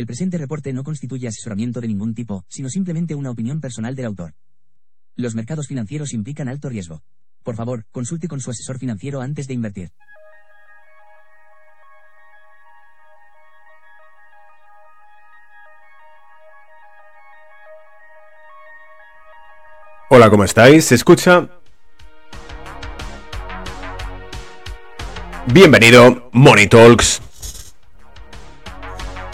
El presente reporte no constituye asesoramiento de ningún tipo, sino simplemente una opinión personal del autor. Los mercados financieros implican alto riesgo. Por favor, consulte con su asesor financiero antes de invertir. Hola, ¿cómo estáis? ¿Se escucha? Bienvenido, Money Talks.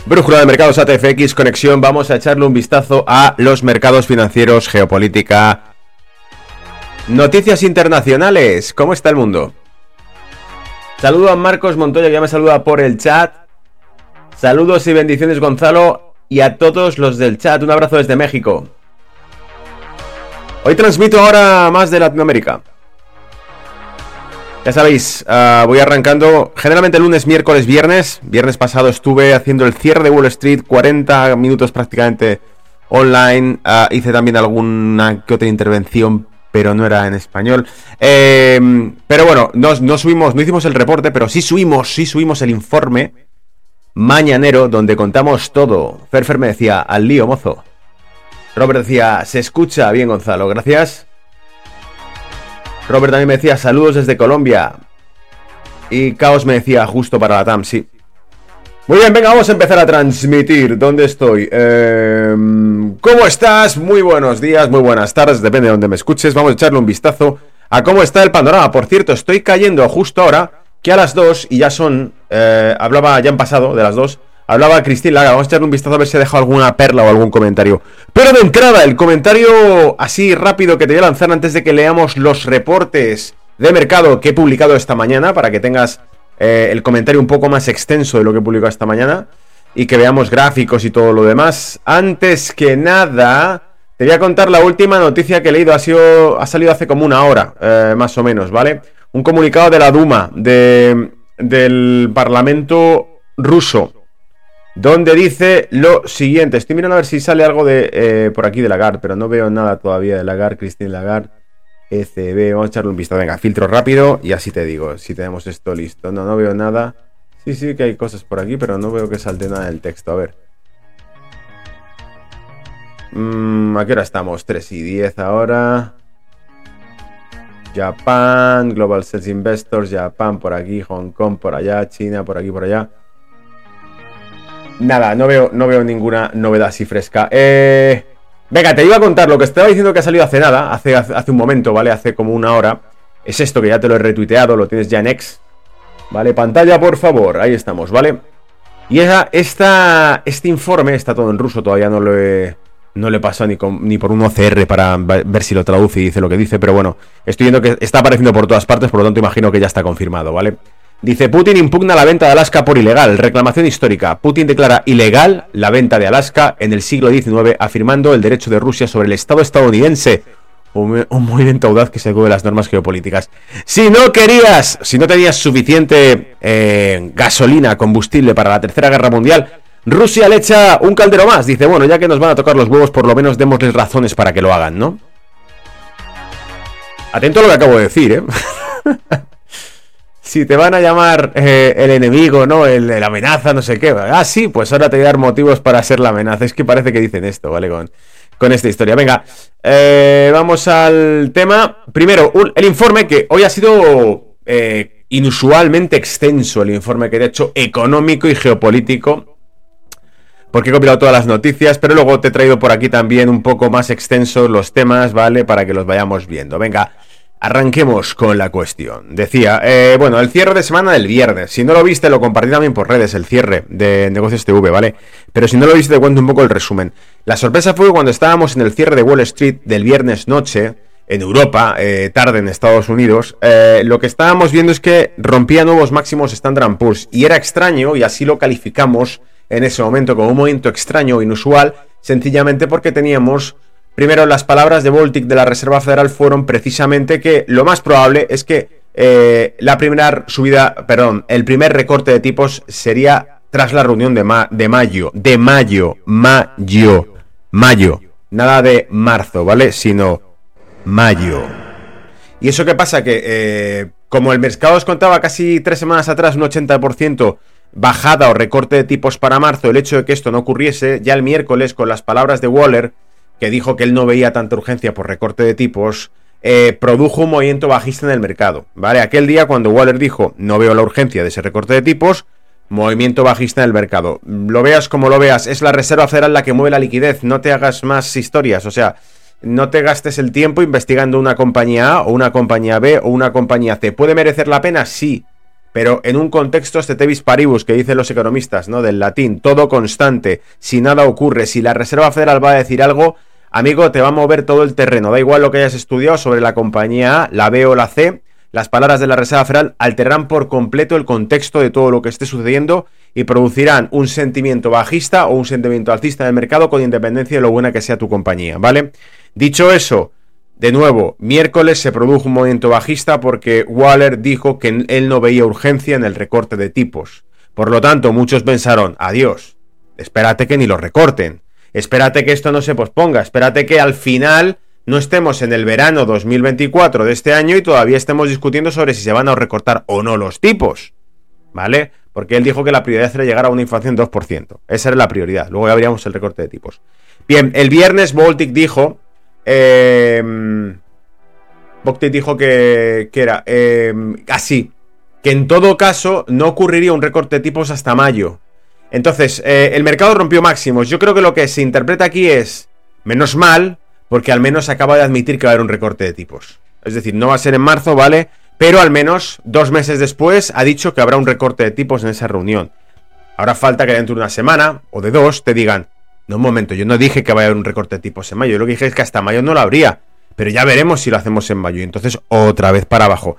Brújula de mercados ATFX, conexión. Vamos a echarle un vistazo a los mercados financieros, geopolítica. Noticias internacionales. ¿Cómo está el mundo? Saludo a Marcos Montoya, ya me saluda por el chat. Saludos y bendiciones, Gonzalo, y a todos los del chat. Un abrazo desde México. Hoy transmito ahora más de Latinoamérica. Ya sabéis, ah, voy arrancando generalmente lunes, miércoles, viernes. Viernes pasado estuve haciendo el cierre de Wall Street, 40 minutos prácticamente online. Ah, hice también alguna que otra intervención, pero no era en español. Em, pero bueno, no, subimos, no hicimos el reporte, pero sí subimos, sí subimos el informe mañanero donde contamos todo. Ferfer me decía, al lío, mozo. Robert decía, se escucha bien, Gonzalo, gracias. Robert también me decía, saludos desde Colombia. Y Caos me decía, justo para la TAM, sí. Muy bien, venga, vamos a empezar a transmitir. ¿Dónde estoy? Em, ¿Cómo estás? Muy buenos días, muy buenas tardes, depende de donde me escuches. Vamos a echarle un vistazo a cómo está el panorama. Por cierto, estoy cayendo justo ahora, que a las 2, y ya son, eh, hablaba, ya han pasado de las 2, Hablaba Cristina Laga, vamos a echarle un vistazo a ver si ha dejado alguna perla o algún comentario. Pero de entrada, el comentario así rápido que te voy a lanzar antes de que leamos los reportes de mercado que he publicado esta mañana, para que tengas eh, el comentario un poco más extenso de lo que he publicado esta mañana y que veamos gráficos y todo lo demás. Antes que nada, te voy a contar la última noticia que he leído, ha, sido, ha salido hace como una hora, eh, más o menos, ¿vale? Un comunicado de la Duma, de, del Parlamento ruso donde dice lo siguiente. Estoy mirando a ver si sale algo de eh, por aquí de Lagarde, pero no veo nada todavía de Lagarde, Christine Lagarde, ECB. Vamos a echarle un vistazo. Venga, filtro rápido y así te digo, si tenemos esto listo. No, no veo nada. Sí, sí que hay cosas por aquí, pero no veo que salte nada del texto. A ver. Mm, ¿A qué hora estamos? 3 y 10 ahora. Japan, Global Sales Investors, Japan por aquí, Hong Kong por allá, China por aquí, por allá. Nada, no veo, no veo ninguna novedad así fresca. Eh, venga, te iba a contar lo que estaba diciendo que ha salido hace nada, hace, hace, un momento, ¿vale? Hace como una hora. Es esto que ya te lo he retuiteado, lo tienes ya en X. ¿Vale? Pantalla, por favor. Ahí estamos, ¿vale? Y esta, este informe está todo en ruso, todavía no lo he, no le pasado ni, ni por un OCR para ver si lo traduce y dice lo que dice, pero bueno, estoy viendo que está apareciendo por todas partes, por lo tanto imagino que ya está confirmado, ¿vale? Dice, Putin impugna la venta de Alaska por ilegal. Reclamación histórica. Putin declara ilegal la venta de Alaska en el siglo XIX, afirmando el derecho de Rusia sobre el Estado estadounidense. Un, movimiento audaz que se de las normas geopolíticas. Si no querías, si no tenías suficiente eh, gasolina, combustible para la Tercera Guerra Mundial, Rusia le echa un caldero más. Dice, bueno, ya que nos van a tocar los huevos, por lo menos démosles razones para que lo hagan, ¿no? Atento a lo que acabo de decir, ¿eh? si te van a llamar eh, el enemigo, ¿no? El, amenaza, no sé qué. Ah, sí, pues ahora te voy a dar motivos para ser la amenaza. Es que parece que dicen esto, ¿vale? Con, con esta historia. Venga, eh, vamos al tema. Primero, el informe que hoy ha sido eh, inusualmente extenso, el informe que he hecho económico y geopolítico. Porque he copiado todas las noticias, pero luego te he traído por aquí también un poco más extensos los temas, ¿vale? Para que los vayamos viendo. Venga. Arranquemos con la cuestión. Decía, eh, bueno, el cierre de semana del viernes. Si no lo viste, lo compartí también por redes, el cierre de Negocios TV, ¿vale? Pero si no lo viste, te cuento un poco el resumen. La sorpresa fue cuando estábamos en el cierre de Wall Street del viernes noche, en Europa, eh, tarde en Estados Unidos, eh, lo que estábamos viendo es que rompía nuevos máximos Standard Poor's. Y era extraño, y así lo calificamos en ese momento como un momento extraño, inusual, sencillamente porque teníamos Primero, las palabras de Voltic de la Reserva Federal fueron precisamente que lo más probable es que eh, la primera subida, perdón, el primer recorte de tipos sería tras la reunión de, mayo, de mayo, mayo, mayo, nada de marzo, ¿vale? Sino mayo. ¿Y eso qué pasa? Que eh, como el mercado os contaba casi tres semanas atrás un 80% bajada o recorte de tipos para marzo, el hecho de que esto no ocurriese, ya el miércoles con las palabras de Waller, que dijo que él no veía tanta urgencia por recorte de tipos, eh, produjo un movimiento bajista en el mercado, ¿vale? Aquel día cuando Waller dijo no veo la urgencia de ese recorte de tipos, movimiento bajista en el mercado. Lo veas como lo veas, es la Reserva Federal la que mueve la liquidez, no te hagas más historias, o sea, no te gastes el tiempo investigando una compañía A o una compañía B o una compañía C. ¿Puede merecer la pena? Sí, pero en un contexto este tevis paribus que dicen los economistas, ¿no? Del latín, todo constante, si nada ocurre, si la Reserva Federal va a decir algo, amigo, te va a mover todo el terreno, da igual lo que hayas estudiado sobre la compañía A, la B o la C, las palabras de la Reserva Federal alterarán por completo el contexto de todo lo que esté sucediendo y producirán un sentimiento bajista o un sentimiento alcista del mercado con independencia de lo buena que sea tu compañía, ¿vale? Dicho eso, de nuevo, miércoles se produjo un movimiento bajista porque Waller dijo que él no veía urgencia en el recorte de tipos. Por lo tanto, muchos pensaron, adiós, espérate que ni lo recorten, espérate que esto no se posponga, espérate que al final no estemos en el verano 2024 de este año y todavía estemos discutiendo sobre si se van a recortar o no los tipos. ¿Vale? Porque él dijo que la prioridad era llegar a una inflación 2%. Esa era la prioridad. Luego ya el recorte de tipos. Bien, el viernes Baltic dijo eh, dijo que, era em, así, que en todo caso no ocurriría un recorte de tipos hasta mayo. Entonces, eh, el mercado rompió máximos. Yo creo que lo que se interpreta aquí es, menos mal, porque al menos acaba de admitir que va a haber un recorte de tipos. Es decir, no va a ser en marzo, ¿vale? Pero al menos dos meses después ha dicho que habrá un recorte de tipos en esa reunión. Ahora falta que dentro de una semana o de dos te digan, no, un momento, yo no dije que vaya a haber un recorte de tipos en mayo. Yo lo que dije es que hasta mayo no lo habría. Pero ya veremos si lo hacemos en mayo. Y entonces otra vez para abajo.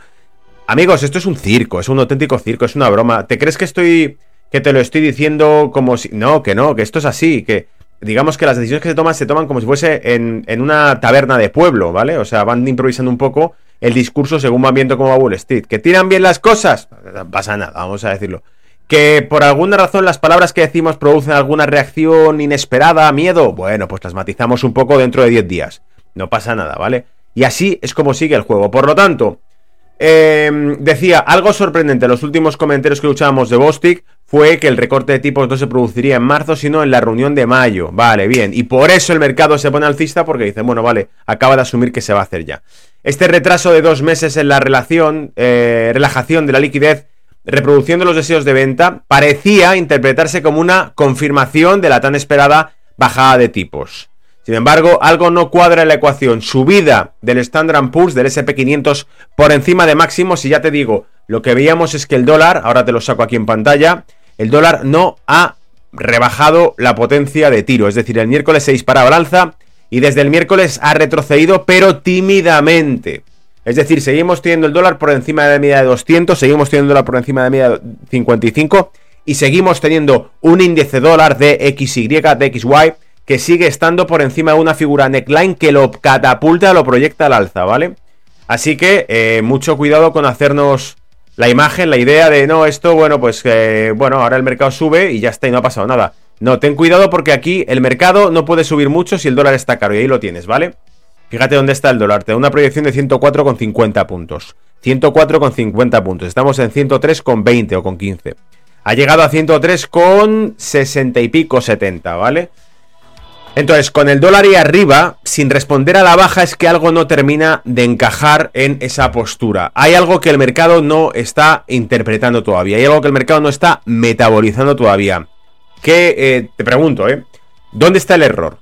Amigos, esto es un circo, es un auténtico circo, es una broma. ¿Te crees que estoy. que te lo estoy diciendo como si. No, que no, que esto es así, que. Digamos que las decisiones que se toman se toman como si fuese en, en una taberna de pueblo, ¿vale? O sea, van improvisando un poco el discurso según van viendo cómo va Wall Street. ¿Que tiran bien las cosas? No pasa nada, vamos a decirlo que por alguna razón las palabras que decimos producen alguna reacción inesperada, miedo, bueno, pues las matizamos un poco dentro de 10 días. No pasa nada, ¿vale? Y así es como sigue el juego. Por lo tanto, em, decía, algo sorprendente, los últimos comentarios que escuchábamos de Bostic fue que el recorte de tipos no se produciría en marzo, sino en la reunión de mayo. Vale, bien. Y por eso el mercado se pone alcista porque dice, bueno, vale, acaba de asumir que se va a hacer ya. Este retraso de dos meses en la relación, eh, relajación de la liquidez reproduciendo los deseos de venta, parecía interpretarse como una confirmación de la tan esperada bajada de tipos. Sin embargo, algo no cuadra en la ecuación. Subida del Standard Poor's, del SP500, por encima de máximos. Y ya te digo, lo que veíamos es que el dólar, ahora te lo saco aquí en pantalla, el dólar no ha rebajado la potencia de tiro. Es decir, el miércoles se disparaba al y desde el miércoles ha retrocedido, pero tímidamente. Es decir, seguimos teniendo el dólar por encima de la media de 200, seguimos teniendo el dólar por encima de la media de 55 y seguimos teniendo un índice dólar de XY, de XY, que sigue estando por encima de una figura neckline que lo catapulta, lo proyecta al alza, ¿vale? Así que eh, mucho cuidado con hacernos la imagen, la idea de, no, esto, bueno, pues, eh, bueno, ahora el mercado sube y ya está y no ha pasado nada. No, ten cuidado porque aquí el mercado no puede subir mucho si el dólar está caro y ahí lo tienes, ¿vale? Fíjate dónde está el dólar. Te da una proyección de 104,50 puntos. 104,50 puntos. Estamos en 103,20 o con 15. Ha llegado a 103,60 y pico 70, ¿vale? Entonces, con el dólar y arriba, sin responder a la baja, es que algo no termina de encajar en esa postura. Hay algo que el mercado no está interpretando todavía. Hay algo que el mercado no está metabolizando todavía. Que eh, te pregunto, ¿eh? ¿Dónde está el error?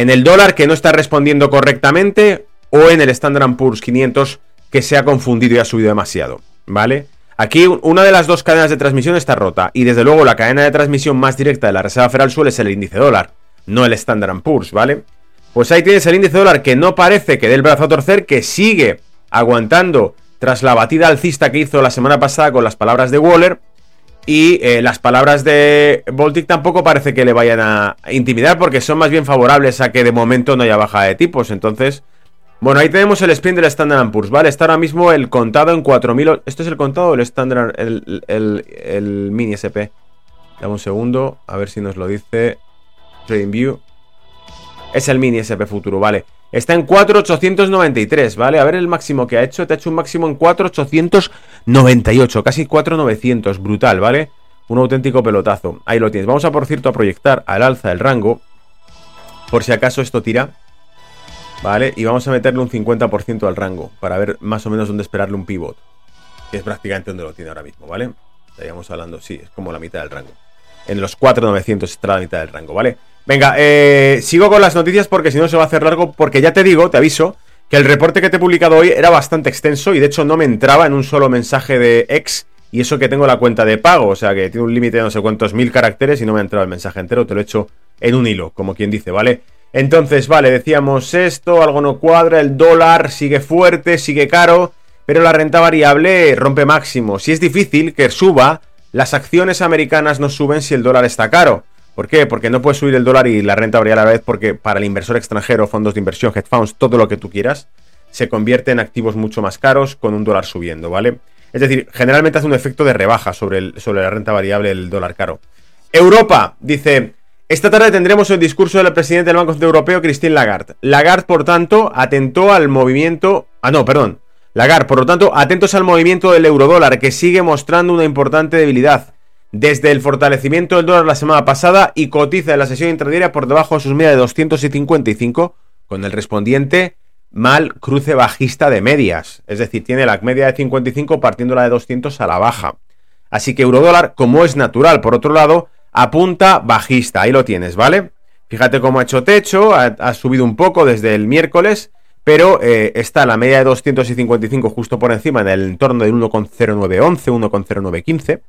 En el dólar que no está respondiendo correctamente o en el Standard Poor's 500 que se ha confundido y ha subido demasiado, ¿vale? Aquí una de las dos cadenas de transmisión está rota y desde luego la cadena de transmisión más directa de la Reserva Federal suele ser el índice dólar, no el Standard Poor's, ¿vale? Pues ahí tienes el índice dólar que no parece que dé el brazo a torcer, que sigue aguantando tras la batida alcista que hizo la semana pasada con las palabras de Waller y eh, las palabras de Baltic tampoco parece que le vayan a intimidar porque son más bien favorables a que de momento no haya bajada de tipos. Entonces, bueno, ahí tenemos el sprint del Standard Poor's, ¿vale? Está ahora mismo el contado en 4000. ¿Esto es el contado o el Standard, el, el, mini SP? Dame un segundo, a ver si nos lo dice. Trading View. Es el mini SP futuro, vale. Está en 4,893, ¿vale? A ver el máximo que ha hecho. Te ha hecho un máximo en 4,898, casi 4,900. Brutal, ¿vale? Un auténtico pelotazo. Ahí lo tienes. Vamos a, por cierto, a proyectar al alza el rango. Por si acaso esto tira. ¿Vale? Y vamos a meterle un 50% al rango. Para ver más o menos dónde esperarle un pivot. Que es prácticamente donde lo tiene ahora mismo, ¿vale? Estaríamos hablando, sí, es como la mitad del rango. En los 4,900 está la mitad del rango, ¿vale? Venga, eh, sigo con las noticias porque si no se va a hacer largo. Porque ya te digo, te aviso, que el reporte que te he publicado hoy era bastante extenso y de hecho no me entraba en un solo mensaje de ex. Y eso que tengo la cuenta de pago, o sea que tiene un límite de no sé cuántos mil caracteres y no me ha entrado el mensaje entero, te lo he hecho en un hilo, como quien dice, ¿vale? Entonces, vale, decíamos esto, algo no cuadra, el dólar sigue fuerte, sigue caro, pero la renta variable rompe máximo. Si es difícil que suba, las acciones americanas no suben si el dólar está caro. ¿Por qué? Porque no puede subir el dólar y la renta variable a la vez, porque para el inversor extranjero, fondos de inversión, hedge funds, todo lo que tú quieras, se convierte en activos mucho más caros con un dólar subiendo, ¿vale? Es decir, generalmente hace un efecto de rebaja sobre la renta variable del dólar caro. Europa, dice, esta tarde tendremos el discurso del presidente del Banco Central Europeo, Christine Lagarde. Lagarde, por tanto, atentó al movimiento... Ah, no, perdón. Lagarde, por lo tanto, atentos al movimiento del eurodólar, que sigue mostrando una importante debilidad desde el fortalecimiento del dólar la semana pasada y cotiza en la sesión intradiaria por debajo de sus medias de 255 con el respondiente mal cruce bajista de medias. Es decir, tiene la media de 55 partiendo la de 200 a la baja. Así que eurodólar, como es natural, por otro lado, apunta bajista. Ahí lo tienes, ¿vale? Fíjate cómo ha hecho techo, ha, subido un poco desde el miércoles, pero eh, está la media de 255 justo por encima, en el entorno del 1,0911, 1,0915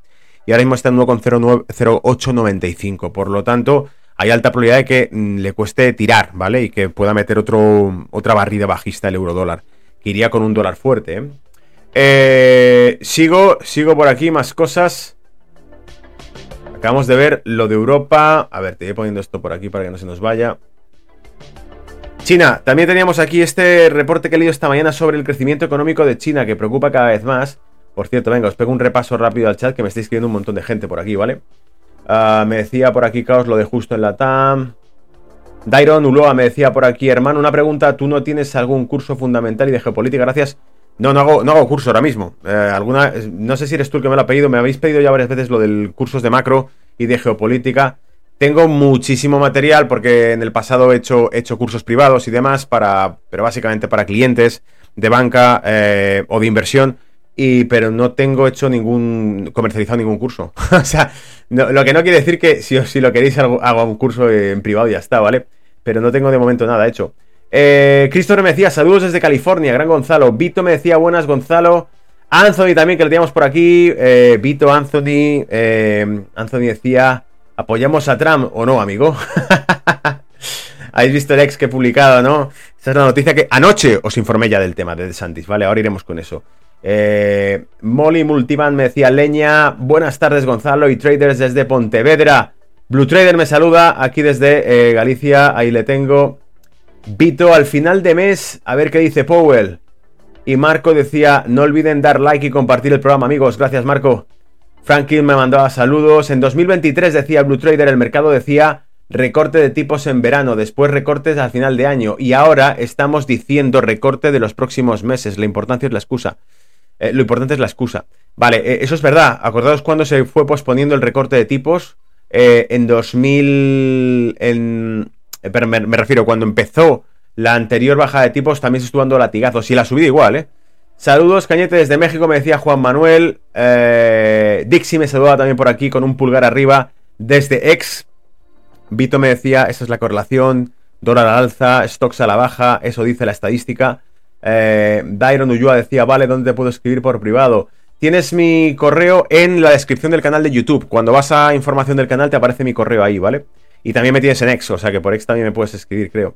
y ahora mismo está en 1,0895. Por lo tanto, hay alta probabilidad de que mm, le cueste tirar, ¿vale? Y que pueda meter otro, otra barrida bajista el euro dólar, que iría con un dólar fuerte. ¿eh? Eh, sigo, sigo por aquí, más cosas. Acabamos de ver lo de Europa. A ver, te voy poniendo esto por aquí para que no se nos vaya. China, también teníamos aquí este reporte que he leído esta mañana sobre el crecimiento económico de China, que preocupa cada vez más. Por cierto, venga, os pego un repaso rápido al chat que me estáis escribiendo un montón de gente por aquí, ¿vale? Ah, me decía por aquí Caos lo de justo en la TAM. Dairon Uloa me decía por aquí, hermano, una pregunta, ¿tú no tienes algún curso fundamental y de geopolítica? Gracias. No, no hago, no hago curso ahora mismo. Eh, alguna, no sé si eres tú el que me lo ha pedido, me habéis pedido ya varias veces lo del cursos de macro y de geopolítica. Tengo muchísimo material porque en el pasado he hecho, hecho cursos privados y demás, para, pero básicamente para clientes de banca eh, o de inversión pero no tengo hecho ningún, comercializado ningún curso. o sea, lo que no quiere decir que si, si lo queréis hago, un curso en privado y ya está, ¿vale? Pero no tengo de momento nada hecho. Eh, Christopher me decía, saludos desde California, gran Gonzalo. Vito me decía, buenas Gonzalo. Anthony también, que lo teníamos por aquí. Eh, Vito, Anthony. Eh, Anthony decía, ¿apoyamos a Trump o no, amigo? Habéis visto el ex que he publicado, ¿no? Esa es la noticia que anoche os informé ya del tema de DeSantis, ¿vale? Ahora iremos con eso. Eh, Molly Multiman me decía leña. Buenas tardes, Gonzalo y traders desde Pontevedra. Blue Trader me saluda aquí desde eh, Galicia. Ahí le tengo. Vito, al final de mes, a ver qué dice Powell. Y Marco decía: No olviden dar like y compartir el programa, amigos. Gracias, Marco. Franklin me mandaba saludos. En 2023 decía Blue Trader, el mercado decía recorte de tipos en verano, después recortes al final de año. Y ahora estamos diciendo recorte de los próximos meses. La importancia es la excusa. Eh, lo importante es la excusa. Vale, eh, eso es verdad. Acordaos cuando se fue posponiendo el recorte de tipos. Eh, en 2000. En, pero me, refiero, cuando empezó la anterior baja de tipos, también se estuvo dando latigazos. Y la subida igual, ¿eh? Saludos, Cañete, desde México, me decía Juan Manuel. Dixie me saludaba también por aquí con un pulgar arriba desde Ex. Vito me decía, esa es la correlación. Dólar al alza, stocks a la baja, eso dice la estadística. Eh, Dairon Ulloa decía, vale, ¿dónde te puedo escribir por privado? Tienes mi correo en la descripción del canal de YouTube. Cuando vas a información del canal te aparece mi correo ahí, ¿vale? Y también me tienes en X, o sea que por X también me puedes escribir, creo.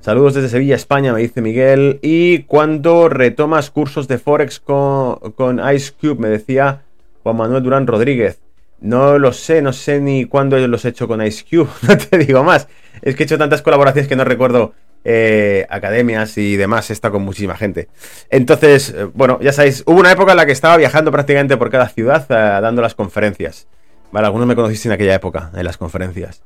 Saludos desde Sevilla, España, me dice Miguel. ¿Y cuándo retomas cursos de Forex con, con Ice Cube? Me decía Juan Manuel Durán Rodríguez. No lo sé, no sé ni cuándo los he hecho con Ice Cube, no te digo más. Es que he hecho tantas colaboraciones que no recuerdo eh, academias y demás, está con muchísima gente. Entonces, eh, bueno, ya sabéis, hubo una época en la que estaba viajando prácticamente por cada ciudad eh, dando las conferencias. Vale, algunos me conocéis en aquella época, en las conferencias.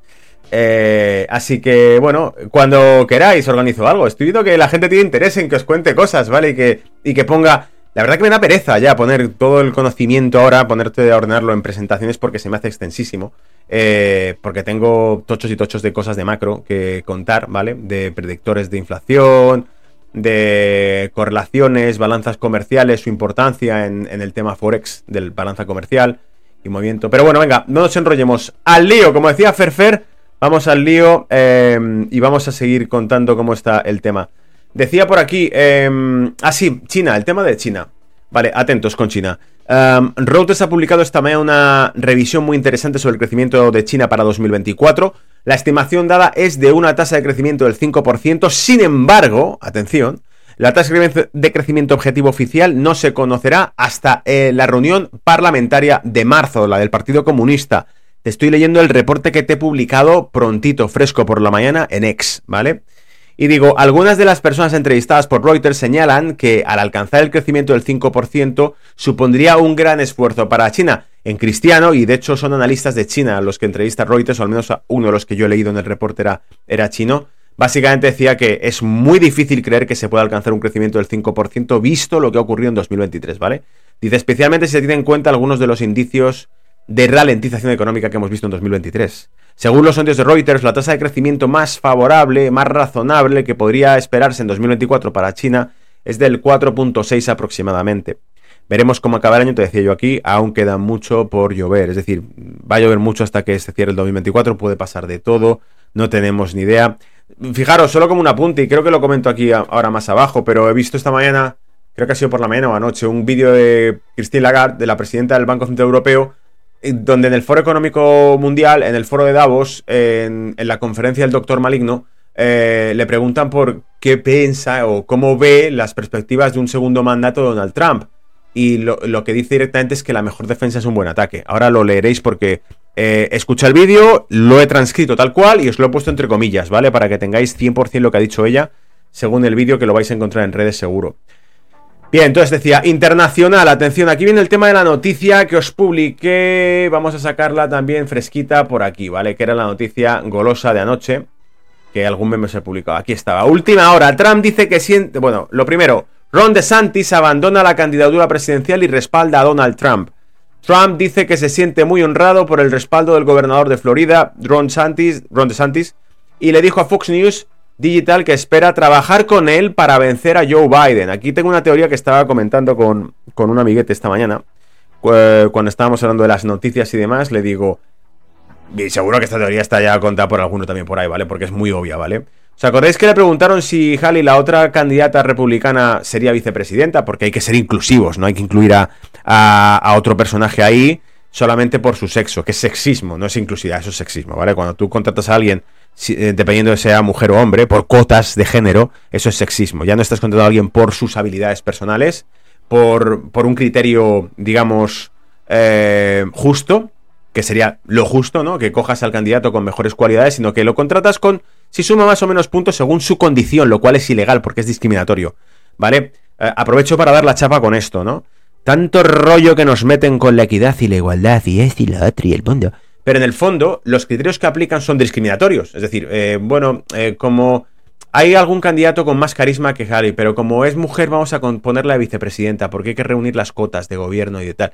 así que, bueno, cuando queráis organizo algo. Estoy viendo que la gente tiene interés en que os cuente cosas, ¿vale? Y que, y que ponga La verdad que me da pereza ya poner todo el conocimiento ahora, ponerte a ordenarlo en presentaciones porque se me hace extensísimo. Eh, porque tengo tochos y tochos de cosas de macro que contar, ¿vale? De predictores de inflación, de correlaciones, balanzas comerciales, su importancia en, el tema Forex del balanza comercial y movimiento. Pero bueno, venga, no nos enrollemos. Al lío, como decía Ferfer, vamos al lío eh, y vamos a seguir contando cómo está el tema. Decía por aquí, eh, ah sí, China, el tema de China. Vale, atentos con China. Um, Reuters ha publicado esta mañana una revisión muy interesante sobre el crecimiento de China para 2024. La estimación dada es de una tasa de crecimiento del 5%. Sin embargo, atención, la tasa de crecimiento objetivo oficial no se conocerá hasta eh, la reunión parlamentaria de marzo, la del Partido Comunista. Te estoy leyendo el reporte que te he publicado prontito, fresco por la mañana en X, ¿vale? Y digo, algunas de las personas entrevistadas por Reuters señalan que al alcanzar el crecimiento del 5% supondría un gran esfuerzo para China. En cristiano, y de hecho son analistas de China los que entrevista Reuters, o al menos uno de los que yo he leído en el reporte era, chino, básicamente decía que es muy difícil creer que se pueda alcanzar un crecimiento del 5% visto lo que ha ocurrido en 2023, ¿vale? Dice, especialmente si se tiene en cuenta algunos de los indicios de ralentización económica que hemos visto en 2023. Según los sondeos de Reuters, la tasa de crecimiento más favorable, más razonable que podría esperarse en 2024 para China es del 4.6 aproximadamente. Veremos cómo acaba el año, te decía yo aquí, aún queda mucho por llover. Es decir, va a llover mucho hasta que se cierre el 2024, puede pasar de todo, no tenemos ni idea. Fijaros, solo como un apunte, y creo que lo comento aquí ahora más abajo, pero he visto esta mañana, creo que ha sido por la mañana o anoche, un vídeo de Christine Lagarde, de la presidenta del Banco Central Europeo, donde en el Foro Económico Mundial, en el Foro de Davos, en, la conferencia del doctor Maligno, eh, le preguntan por qué piensa o cómo ve las perspectivas de un segundo mandato de Donald Trump. Y lo, que dice directamente es que la mejor defensa es un buen ataque. Ahora lo leeréis porque eh, escucha el vídeo, lo he transcrito tal cual y os lo he puesto entre comillas, ¿vale? Para que tengáis 100% lo que ha dicho ella, según el vídeo que lo vais a encontrar en redes seguro. Bien, entonces decía, internacional, atención, aquí viene el tema de la noticia que os publiqué, vamos a sacarla también fresquita por aquí, ¿vale? Que era la noticia golosa de anoche, que algún meme se publicó, aquí estaba. Última hora, Trump dice que siente, bueno, lo primero, Ron DeSantis abandona la candidatura presidencial y respalda a Donald Trump. Trump dice que se siente muy honrado por el respaldo del gobernador de Florida, Ron, Santis, Ron DeSantis, y le dijo a Fox News Digital que espera trabajar con él para vencer a Joe Biden. Aquí tengo una teoría que estaba comentando con, con un amiguete esta mañana. Cuando estábamos hablando de las noticias y demás, le digo. Y seguro que esta teoría está ya contada por alguno también por ahí, ¿vale? Porque es muy obvia, ¿vale? ¿Os acordáis que le preguntaron si Haley, la otra candidata republicana, sería vicepresidenta? Porque hay que ser inclusivos, no hay que incluir a, a otro personaje ahí solamente por su sexo, que es sexismo, no es inclusividad, eso es sexismo, ¿vale? Cuando tú contratas a alguien eh, dependiendo de sea mujer o hombre, por cotas de género, eso es sexismo. Ya no estás contratando a alguien por sus habilidades personales, por, por un criterio, digamos, eh, justo, que sería lo justo, ¿no? Que cojas al candidato con mejores cualidades, sino que lo contratas con si suma más o menos puntos según su condición, lo cual es ilegal porque es discriminatorio, ¿vale? Eh, aprovecho para dar la chapa con esto, ¿no? Tanto rollo que nos meten con la equidad y la igualdad y es y la otra y el mundo pero en el fondo los criterios que aplican son discriminatorios. Es decir, eh, bueno, eh, como hay algún candidato con más carisma que Harry, pero como es mujer vamos a ponerla de vicepresidenta porque hay que reunir las cotas de gobierno y de tal.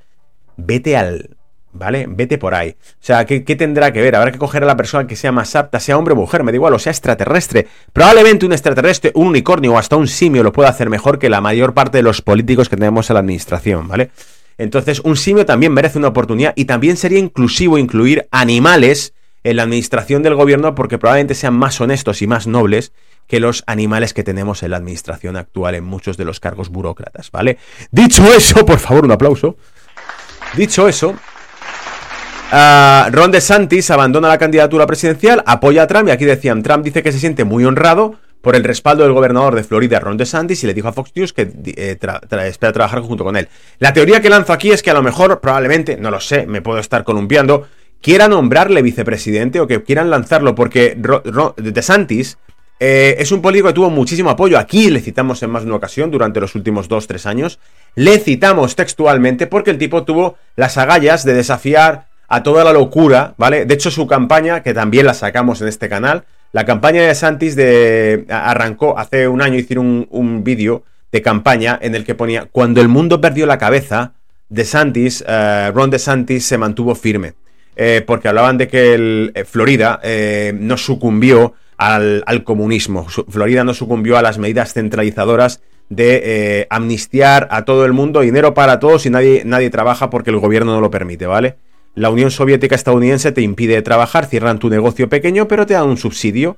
Vete al... ¿Vale? Vete por ahí. O sea, ¿qué, tendrá que ver? Habrá que coger a la persona que sea más apta, sea hombre o mujer, me da igual, o sea extraterrestre. Probablemente un extraterrestre, un unicornio o hasta un simio lo pueda hacer mejor que la mayor parte de los políticos que tenemos en la administración, ¿vale? Entonces, un simio también merece una oportunidad y también sería inclusivo incluir animales en la administración del gobierno porque probablemente sean más honestos y más nobles que los animales que tenemos en la administración actual en muchos de los cargos burócratas, ¿vale? Dicho eso, por favor, un aplauso. Dicho eso, uh, Ron DeSantis abandona la candidatura presidencial, apoya a Trump y aquí decían, Trump dice que se siente muy honrado por el respaldo del gobernador de Florida, Ron DeSantis, y le dijo a Fox News que eh, espera trabajar junto con él. La teoría que lanzo aquí es que a lo mejor, probablemente, no lo sé, me puedo estar columpiando, quiera nombrarle vicepresidente o que quieran lanzarlo, porque DeSantis eh, es un político que tuvo muchísimo apoyo. Aquí le citamos en más de una ocasión durante los últimos dos, tres años. Le citamos textualmente porque el tipo tuvo las agallas de desafiar a toda la locura, ¿vale? De hecho, su campaña, que también la sacamos en este canal, la campaña de Santis de, arrancó hace un año, hicieron un, vídeo de campaña en el que ponía, cuando el mundo perdió la cabeza, DeSantis, uh, Ron DeSantis se mantuvo firme. Eh, porque hablaban de que eh, Florida no sucumbió al, al, comunismo. Florida no sucumbió a las medidas centralizadoras de amnistiar a todo el mundo, dinero para todos y nadie, nadie trabaja porque el gobierno no lo permite, ¿vale? La Unión Soviética estadounidense te impide trabajar, cierran tu negocio pequeño, pero te dan un subsidio,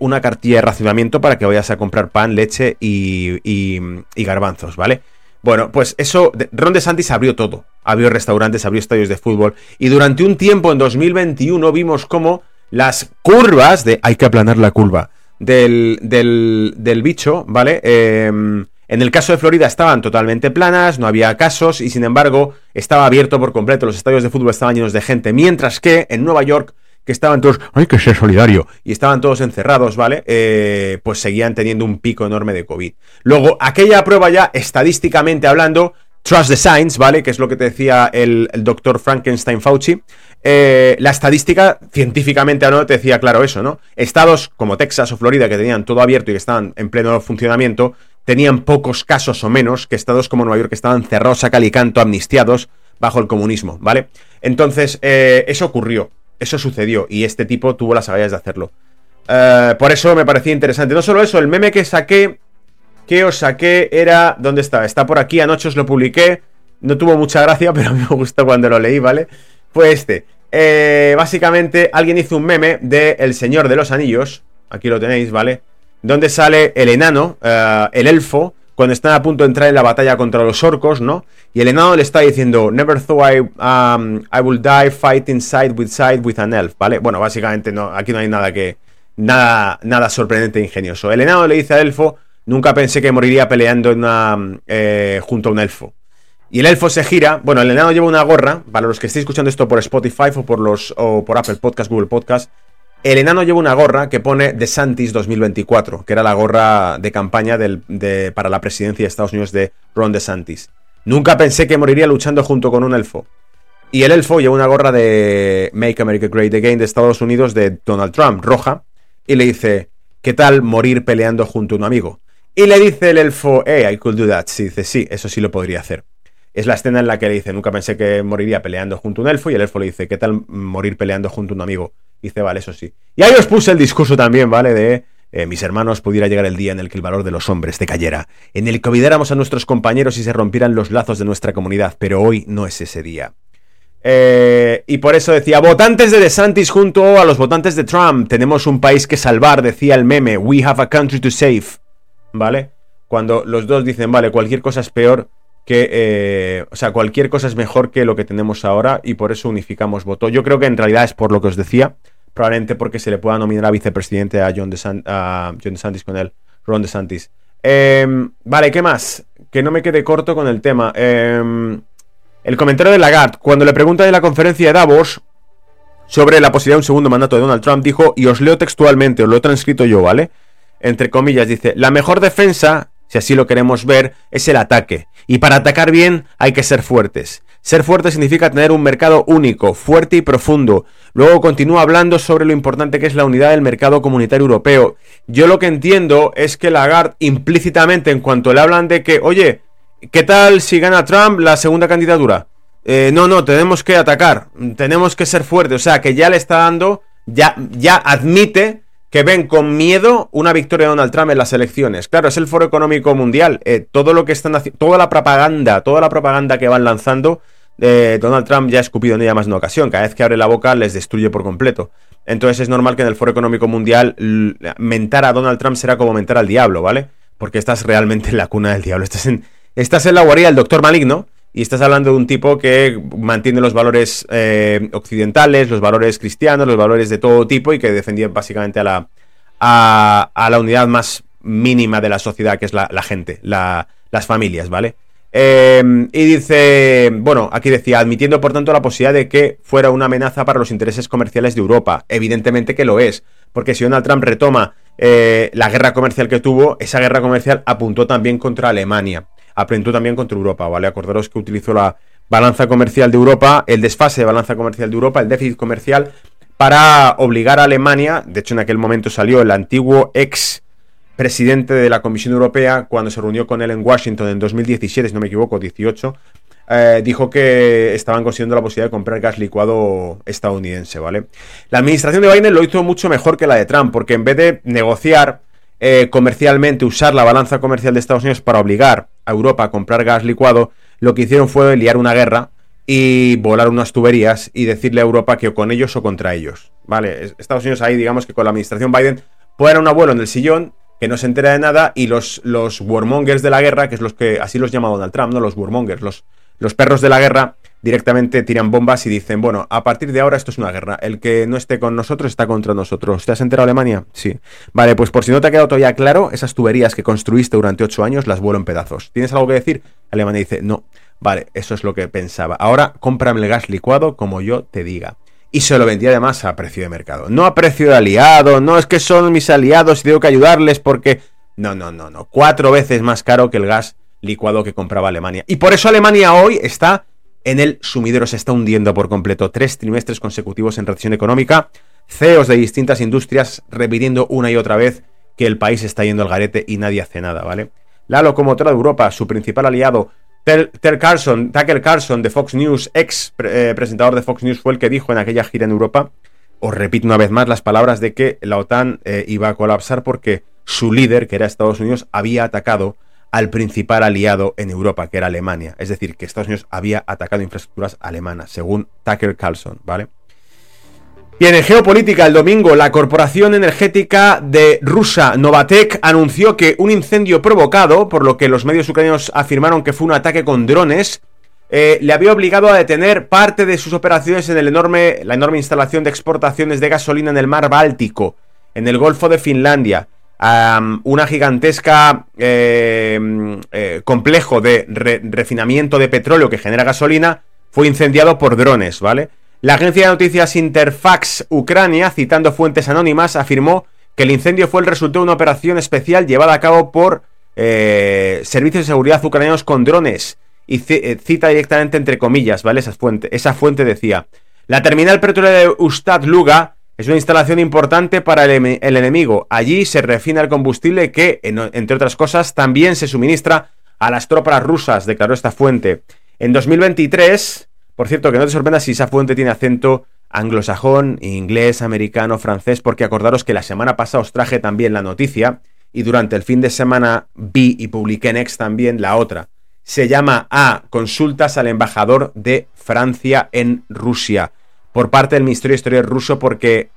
una cartilla de racionamiento para que vayas a comprar pan, leche y, y, y garbanzos, ¿vale? Bueno, pues eso, Ron DeSantis abrió todo. Abrió restaurantes, abrió estadios de fútbol. Y durante un tiempo, en 2021, vimos cómo las curvas de... Hay que aplanar la curva. Del, del, del bicho, ¿vale? Eh, en el caso de Florida estaban totalmente planas, no había casos y sin embargo estaba abierto por completo, los estadios de fútbol estaban llenos de gente, mientras que en Nueva York que estaban todos, hay que ser solidario, y estaban todos encerrados, ¿vale? Eh, pues seguían teniendo un pico enorme de COVID. Luego, aquella prueba ya, estadísticamente hablando, Trust the Science, ¿vale? Que es lo que te decía el, doctor Frankenstein Fauci. Eh, la estadística, científicamente hablando, te decía claro eso, ¿no? Estados como Texas o Florida, que tenían todo abierto y que estaban en pleno funcionamiento, tenían pocos casos o menos que estados como Nueva York, que estaban cerrados a cal y canto, amnistiados bajo el comunismo, ¿vale? Entonces, eh, eso ocurrió. Eso sucedió y este tipo tuvo las agallas de hacerlo. Uh, por eso me parecía interesante. No solo eso, el meme que saqué, que os saqué era... ¿Dónde está? Está por aquí, anoche os lo publiqué. No tuvo mucha gracia, pero a mí me gustó cuando lo leí, ¿vale? Fue este. Eh, básicamente, alguien hizo un meme de El Señor de los Anillos. Aquí lo tenéis, ¿vale? Donde sale el enano, uh, el elfo, cuando están a punto de entrar en la batalla contra los orcos, ¿no? Y el enano le está diciendo, Never thought I, um, I will die fighting side with side with an elf, ¿vale? Bueno, básicamente no, aquí no hay nada que. Nada, nada sorprendente e ingenioso. El enano le dice al elfo, nunca pensé que moriría peleando eh, junto a un elfo. Y el elfo se gira. Bueno, el enano lleva una gorra. Para los que estéis escuchando esto por Spotify o por los o por Apple Podcast, Google Podcast, el enano lleva una gorra que pone The Santis 2024, que era la gorra de campaña para la presidencia de Estados Unidos de Ron DeSantis. Nunca pensé que moriría luchando junto con un elfo. Y el elfo lleva una gorra de Make America Great Again de Estados Unidos de Donald Trump, roja, y le dice, ¿qué tal morir peleando junto a un amigo? Y le dice el elfo, hey, I could do that. Sí, dice, sí, eso sí lo podría hacer. Es la escena en la que le dice, nunca pensé que moriría peleando junto a un elfo, y el elfo le dice, ¿qué tal morir peleando junto a un amigo? Dice, vale, eso sí. Y ahí os puse el discurso también, ¿vale? De eh, mis hermanos, pudiera llegar el día en el que el valor de los hombres decayera, en el que olvidáramos a nuestros compañeros y se rompieran los lazos de nuestra comunidad, pero hoy no es ese día. Eh, y por eso decía, votantes de DeSantis junto a los votantes de Trump, tenemos un país que salvar, decía el meme, we have a country to save, ¿vale? Cuando los dos dicen, vale, cualquier cosa es peor que, eh, o sea, cualquier cosa es mejor que lo que tenemos ahora y por eso unificamos voto. Yo creo que en realidad es por lo que os decía, probablemente porque se le pueda nominar a vicepresidente a John, DeSantis con él, Ron DeSantis. Em, vale, ¿qué más? Que no me quede corto con el tema. Em, el comentario de Lagarde, cuando le pregunta en la conferencia de Davos sobre la posibilidad de un segundo mandato de Donald Trump, dijo, y os leo textualmente, os lo he transcrito yo, ¿vale? Entre comillas, dice, la mejor defensa si así lo queremos ver, es el ataque. Y para atacar bien hay que ser fuertes. Ser fuerte significa tener un mercado único, fuerte y profundo. Luego continúa hablando sobre lo importante que es la unidad del mercado comunitario europeo. Yo lo que entiendo es que Lagarde implícitamente en cuanto le hablan de que, oye, ¿qué tal si gana Trump la segunda candidatura? Eh, no, no, tenemos que atacar, tenemos que ser fuertes. O sea, que ya le está dando, ya, ya admite que ven con miedo una victoria de Donald Trump en las elecciones. Claro, es el Foro Económico Mundial. Eh, todo lo que están haciendo, toda la propaganda, toda la propaganda que van lanzando, eh, Donald Trump ya ha escupido en ella más de una ocasión. Cada vez que abre la boca les destruye por completo. Entonces es normal que en el Foro Económico Mundial mentar a Donald Trump será como mentar al diablo, ¿vale? Porque estás realmente en la cuna del diablo. Estás en, estás en la guarida del doctor maligno y estás hablando de un tipo que mantiene los valores eh, occidentales, los valores cristianos, los valores de todo tipo y que defendía básicamente a la, a, la unidad más mínima de la sociedad, que es la, gente, las familias, ¿vale? Eh, y dice, bueno, aquí decía, admitiendo por tanto la posibilidad de que fuera una amenaza para los intereses comerciales de Europa. Evidentemente que lo es, porque si Donald Trump retoma eh, la guerra comercial que tuvo, esa guerra comercial apuntó también contra Alemania aprendió también contra Europa, ¿vale? Acordaros que utilizó la balanza comercial de Europa, el desfase de balanza comercial de Europa, el déficit comercial, para obligar a Alemania, de hecho en aquel momento salió el antiguo ex presidente de la Comisión Europea, cuando se reunió con él en Washington en 2017, si no me equivoco, 18, eh, dijo que estaban consiguiendo la posibilidad de comprar gas licuado estadounidense, ¿vale? La administración de Biden lo hizo mucho mejor que la de Trump, porque en vez de negociar eh, comercialmente, usar la balanza comercial de Estados Unidos para obligar a Europa a comprar gas licuado, lo que hicieron fue liar una guerra y volar unas tuberías y decirle a Europa que o con ellos o contra ellos, ¿vale? Estados Unidos ahí, digamos que con la administración Biden, puede un abuelo en el sillón que no se entera de nada y los, los warmongers de la guerra, que es los que así los llama Donald Trump, ¿no? Los warmongers, los, los perros de la guerra, directamente tiran bombas y dicen, bueno, a partir de ahora esto es una guerra. El que no esté con nosotros está contra nosotros. ¿Te has enterado Alemania? Sí. Vale, pues por si no te ha quedado todavía claro, esas tuberías que construiste durante ocho años las vuelo en pedazos. ¿Tienes algo que decir? Alemania dice, no. Vale, eso es lo que pensaba. Ahora cómprame el gas licuado como yo te diga. Y se lo vendía además a precio de mercado. No a precio de aliado, no es que son mis aliados y tengo que ayudarles porque... No, no, no, no. Cuatro veces más caro que el gas licuado que compraba Alemania. Y por eso Alemania hoy está en el sumidero, se está hundiendo por completo. Tres trimestres consecutivos en recesión económica. CEOs de distintas industrias repitiendo una y otra vez que el país está yendo al garete y nadie hace nada, ¿vale? La locomotora de Europa, su principal aliado, Ter, Carlson, Tucker Carlson de Fox News, ex eh, presentador de Fox News, fue el que dijo en aquella gira en Europa, os repito una vez más las palabras de que la OTAN eh, iba a colapsar porque su líder, que era Estados Unidos, había atacado al principal aliado en Europa, que era Alemania. Es decir, que Estados Unidos había atacado infraestructuras alemanas, según Tucker Carlson, ¿vale? Bien, en geopolítica, el domingo, la corporación energética de Rusia, Novatek, anunció que un incendio provocado, por lo que los medios ucranianos afirmaron que fue un ataque con drones, eh, le había obligado a detener parte de sus operaciones en el enorme, la enorme instalación de exportaciones de gasolina en el mar Báltico, en el Golfo de Finlandia una gigantesca eh, eh, complejo de refinamiento de petróleo que genera gasolina fue incendiado por drones, ¿vale? La agencia de noticias Interfax Ucrania, citando fuentes anónimas, afirmó que el incendio fue el resultado de una operación especial llevada a cabo por eh, servicios de seguridad ucranianos con drones. Y cita directamente entre comillas, ¿vale? Esa fuente, esa fuente decía: La terminal petrolera de Ustad Luga es una instalación importante para el, enemigo. Allí se refina el combustible que, entre otras cosas, también se suministra a las tropas rusas, declaró esta fuente. En 2023, por cierto, que no te sorprenda si esa fuente tiene acento anglosajón, inglés, americano, francés, porque acordaros que la semana pasada os traje también la noticia y durante el fin de semana vi y publiqué en X también la otra. Se llama A. Consultas al embajador de Francia en Rusia por parte del Ministerio de Historia ruso porque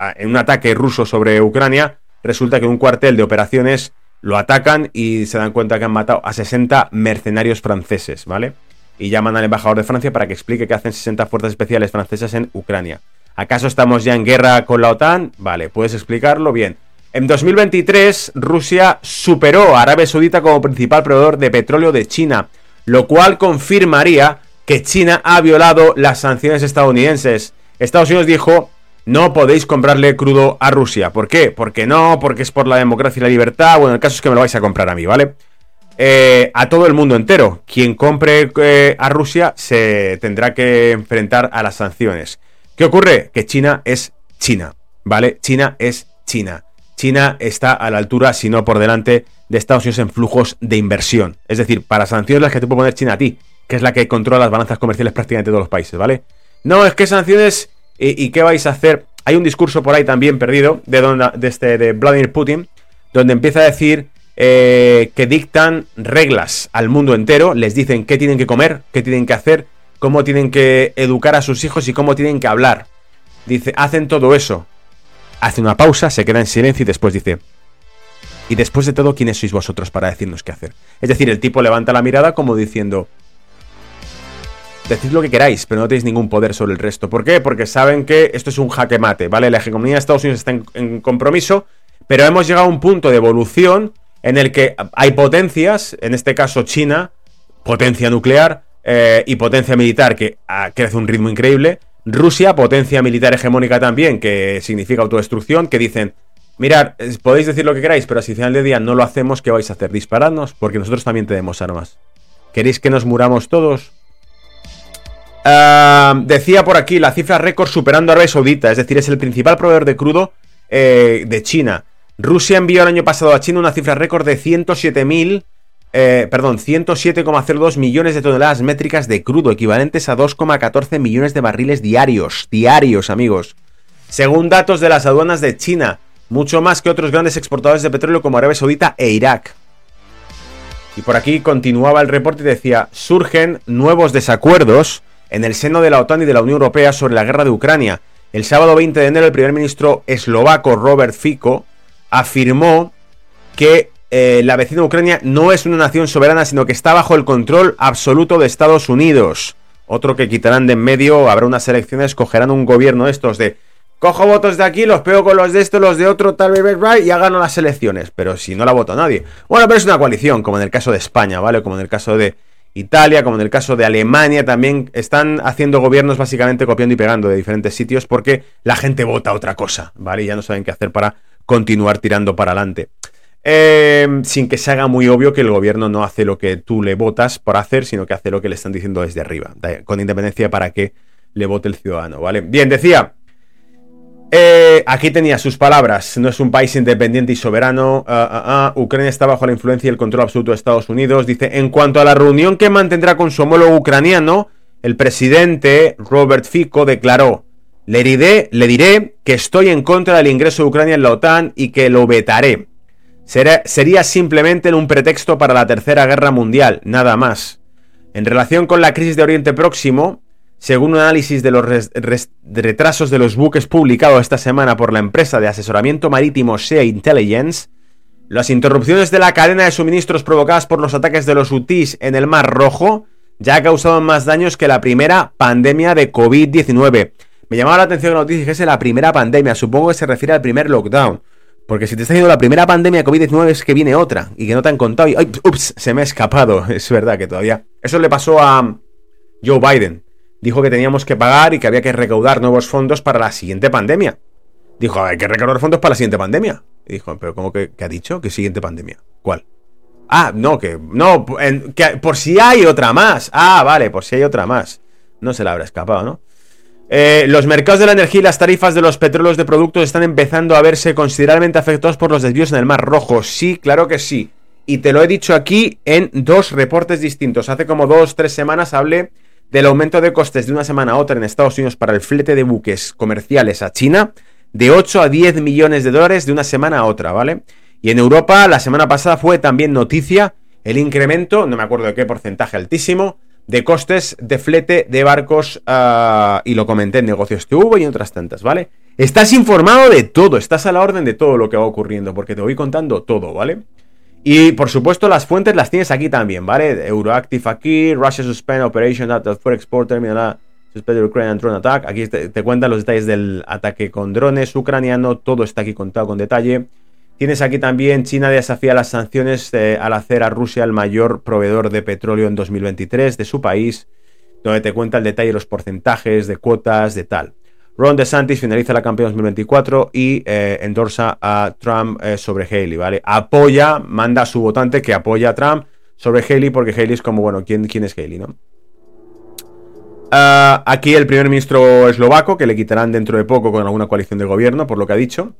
ah, en un ataque ruso sobre Ucrania resulta que un cuartel de operaciones lo atacan y se dan cuenta que han matado a 60 mercenarios franceses, ¿vale? Y llaman al embajador de Francia para que explique qué hacen 60 fuerzas especiales francesas en Ucrania. ¿Acaso estamos ya en guerra con la OTAN? Vale, ¿puedes explicarlo? Bien. En 2023, Rusia superó a Arabia Saudita como principal proveedor de petróleo de China, lo cual confirmaría que China ha violado las sanciones estadounidenses. Estados Unidos dijo, no podéis comprarle crudo a Rusia. ¿Por qué? Porque no, porque es por la democracia y la libertad. Bueno, el caso es que me lo vais a comprar a mí, ¿vale? Eh, a todo el mundo entero. Quien compre eh, a Rusia se tendrá que enfrentar a las sanciones. ¿Qué ocurre? Que China es China, ¿vale? China es China. China está a la altura, si no por delante, de Estados Unidos en flujos de inversión. Es decir, para sanciones las que te puede poner China a ti que es la que controla las balanzas comerciales prácticamente de todos los países, ¿vale? No, es que sanciones y, qué vais a hacer. Hay un discurso por ahí también perdido este, de Vladimir Putin, donde empieza a decir eh, que dictan reglas al mundo entero, les dicen qué tienen que comer, qué tienen que hacer, cómo tienen que educar a sus hijos y cómo tienen que hablar. Dice, hacen todo eso. Hace una pausa, se queda en silencio y después dice, y después de todo, ¿quiénes sois vosotros para decirnos qué hacer? Es decir, el tipo levanta la mirada como diciendo, decid lo que queráis, pero no tenéis ningún poder sobre el resto. ¿Por qué? Porque saben que esto es un jaque mate, ¿vale? La hegemonía de Estados Unidos está en, compromiso, pero hemos llegado a un punto de evolución en el que hay potencias, en este caso China, potencia nuclear eh, y potencia militar que ah, crece un ritmo increíble. Rusia, potencia militar hegemónica también, que significa autodestrucción, que dicen, mirad, podéis decir lo que queráis, pero si al final de día no lo hacemos, ¿qué vais a hacer? Disparadnos, porque nosotros también tenemos armas. ¿Queréis que nos muramos todos? Decía por aquí la cifra récord superando a Arabia Saudita, es decir, es el principal proveedor de crudo eh, de China. Rusia envió el año pasado a China una cifra récord de 107.000, eh, perdón, 107,02 millones de toneladas métricas de crudo, equivalentes a 2,14 millones de barriles diarios. Diarios, amigos. Según datos de las aduanas de China, mucho más que otros grandes exportadores de petróleo como Arabia Saudita e Irak. Y por aquí continuaba el reporte y decía, surgen nuevos desacuerdos en el seno de la OTAN y de la Unión Europea sobre la guerra de Ucrania. El sábado 20 de enero el primer ministro eslovaco Robert Fico afirmó que eh, la vecina Ucrania no es una nación soberana, sino que está bajo el control absoluto de Estados Unidos. Otro que quitarán de en medio, habrá unas elecciones, cogerán un gobierno estos de cojo votos de aquí, los pego con los de esto, los de otro, tal vez, y hagan las elecciones. Pero si no la vota nadie. Bueno, pero es una coalición, como en el caso de España, ¿vale? Como en el caso de Italia, como en el caso de Alemania, también están haciendo gobiernos básicamente copiando y pegando de diferentes sitios porque la gente vota otra cosa, ¿vale? Y ya no saben qué hacer para continuar tirando para adelante. Em, sin que se haga muy obvio que el gobierno no hace lo que tú le votas por hacer, sino que hace lo que le están diciendo desde arriba, con independencia para que le vote el ciudadano, ¿vale? Bien, decía, eh, aquí tenía sus palabras. No es un país independiente y soberano. Ah, ah, ah. Ucrania está bajo la influencia y el control absoluto de Estados Unidos. Dice, en cuanto a la reunión que mantendrá con su homólogo ucraniano, el presidente Robert Fico declaró, le diré, le diré que estoy en contra del ingreso de Ucrania en la OTAN y que lo vetaré. sería simplemente un pretexto para la Tercera Guerra Mundial, nada más. En relación con la crisis de Oriente Próximo, según un análisis de los retrasos de los buques publicado esta semana por la empresa de asesoramiento marítimo Sea Intelligence, las interrupciones de la cadena de suministros provocadas por los ataques de los UTIs en el Mar Rojo ya ha causado más daños que la primera pandemia de COVID-19. Me llamaba la atención la noticia que es la primera pandemia, supongo que se refiere al primer lockdown. Porque si te está diciendo la primera pandemia de COVID-19 es que viene otra y que no te han contado y... ¡Ay, ups! Se me ha escapado. Es verdad que todavía... Eso le pasó a Joe Biden dijo que teníamos que pagar y que había que recaudar nuevos fondos para la siguiente pandemia. Dijo, hay que recaudar fondos para la siguiente pandemia. Y dijo, pero ¿cómo que, ha dicho? ¿Qué siguiente pandemia? ¿Cuál? Ah, no, que no, que, por si hay otra más. Ah, vale, por si hay otra más. No se le habrá escapado, ¿no? Eh, los mercados de la energía y las tarifas de los petróleos de productos están empezando a verse considerablemente afectados por los desvíos en el Mar Rojo. Sí, claro que sí. Y te lo he dicho aquí en dos reportes distintos. Hace como dos, tres semanas hablé del aumento de costes de una semana a otra en Estados Unidos para el flete de buques comerciales a China de 8 a 10 millones de dólares de una semana a otra, ¿vale? Y en Europa la semana pasada fue también noticia el incremento, no me acuerdo de qué porcentaje altísimo, de costes de flete de barcos ah, y lo comenté en negocios que hubo y en otras tantas, ¿vale? Estás informado de todo, estás a la orden de todo lo que va ocurriendo porque te voy contando todo, ¿vale? Y por supuesto, las fuentes las tienes aquí también, ¿vale? Euroactive aquí, Russia Suspend Operation at the Export Terminal, Suspend Ukrainian Drone Attack. Aquí te, cuentan los detalles del ataque con drones ucraniano, todo está aquí contado con detalle. Tienes aquí también China desafía las sanciones eh, al hacer a Rusia el mayor proveedor de petróleo en 2023 de su país, donde te cuenta el detalle de los porcentajes, de cuotas, de tal. Ron DeSantis finaliza la campaña 2024 y eh, endorsa a Trump eh, sobre Haley, ¿vale? Apoya, manda a su votante que apoya a Trump sobre Haley porque Haley es como, bueno, ¿quién, quién es Haley, no? Ah, aquí el primer ministro eslovaco, que le quitarán dentro de poco con alguna coalición de gobierno, por lo que ha dicho.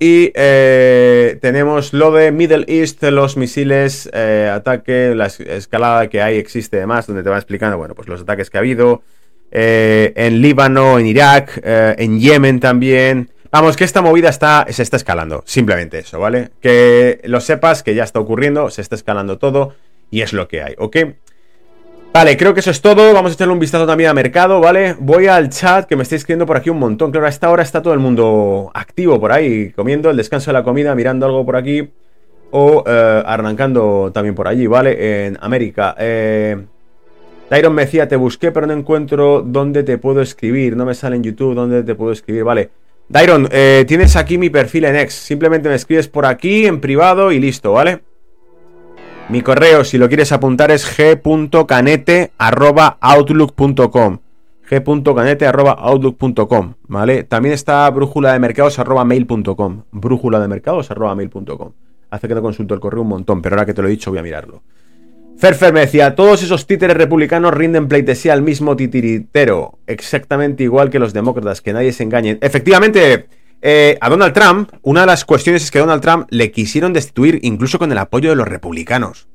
Y eh, tenemos lo de Middle East, los misiles, ataque, la escalada que hay, existe además, donde te va explicando, bueno, pues los ataques que ha habido, eh, en Líbano, en Irak, eh, en Yemen también. Vamos, que esta movida está, se está escalando, simplemente eso, ¿vale? Que lo sepas, que ya está ocurriendo, se está escalando todo y es lo que hay, ¿ok? Vale, creo que eso es todo. Vamos a echarle un vistazo también a mercado, ¿vale? Voy al chat que me estáis escribiendo por aquí un montón. Claro, a esta hora está todo el mundo activo por ahí, comiendo el descanso de la comida, mirando algo por aquí o eh, arrancando también por allí, ¿vale? En América. Eh, Dairon me decía, te busqué pero no encuentro dónde te puedo escribir. No me sale en YouTube dónde te puedo escribir. Vale. Dairon, eh, tienes aquí mi perfil en X. Simplemente me escribes por aquí en privado y listo, ¿vale? Mi correo, si lo quieres apuntar, es g.canete.outlook.com g.canete.outlook.com ¿Vale? También está brújula de mercados mail.com brújula de mercados mail.com Hace que no consulto el correo un montón, pero ahora que te lo he dicho voy a mirarlo. Ferfer me decía, todos esos títeres republicanos rinden pleitesía al mismo titiritero, exactamente igual que los demócratas, que nadie se engañe. Efectivamente, Eh, a Donald Trump, una de las cuestiones es que Donald Trump le quisieron destituir incluso con el apoyo de los republicanos.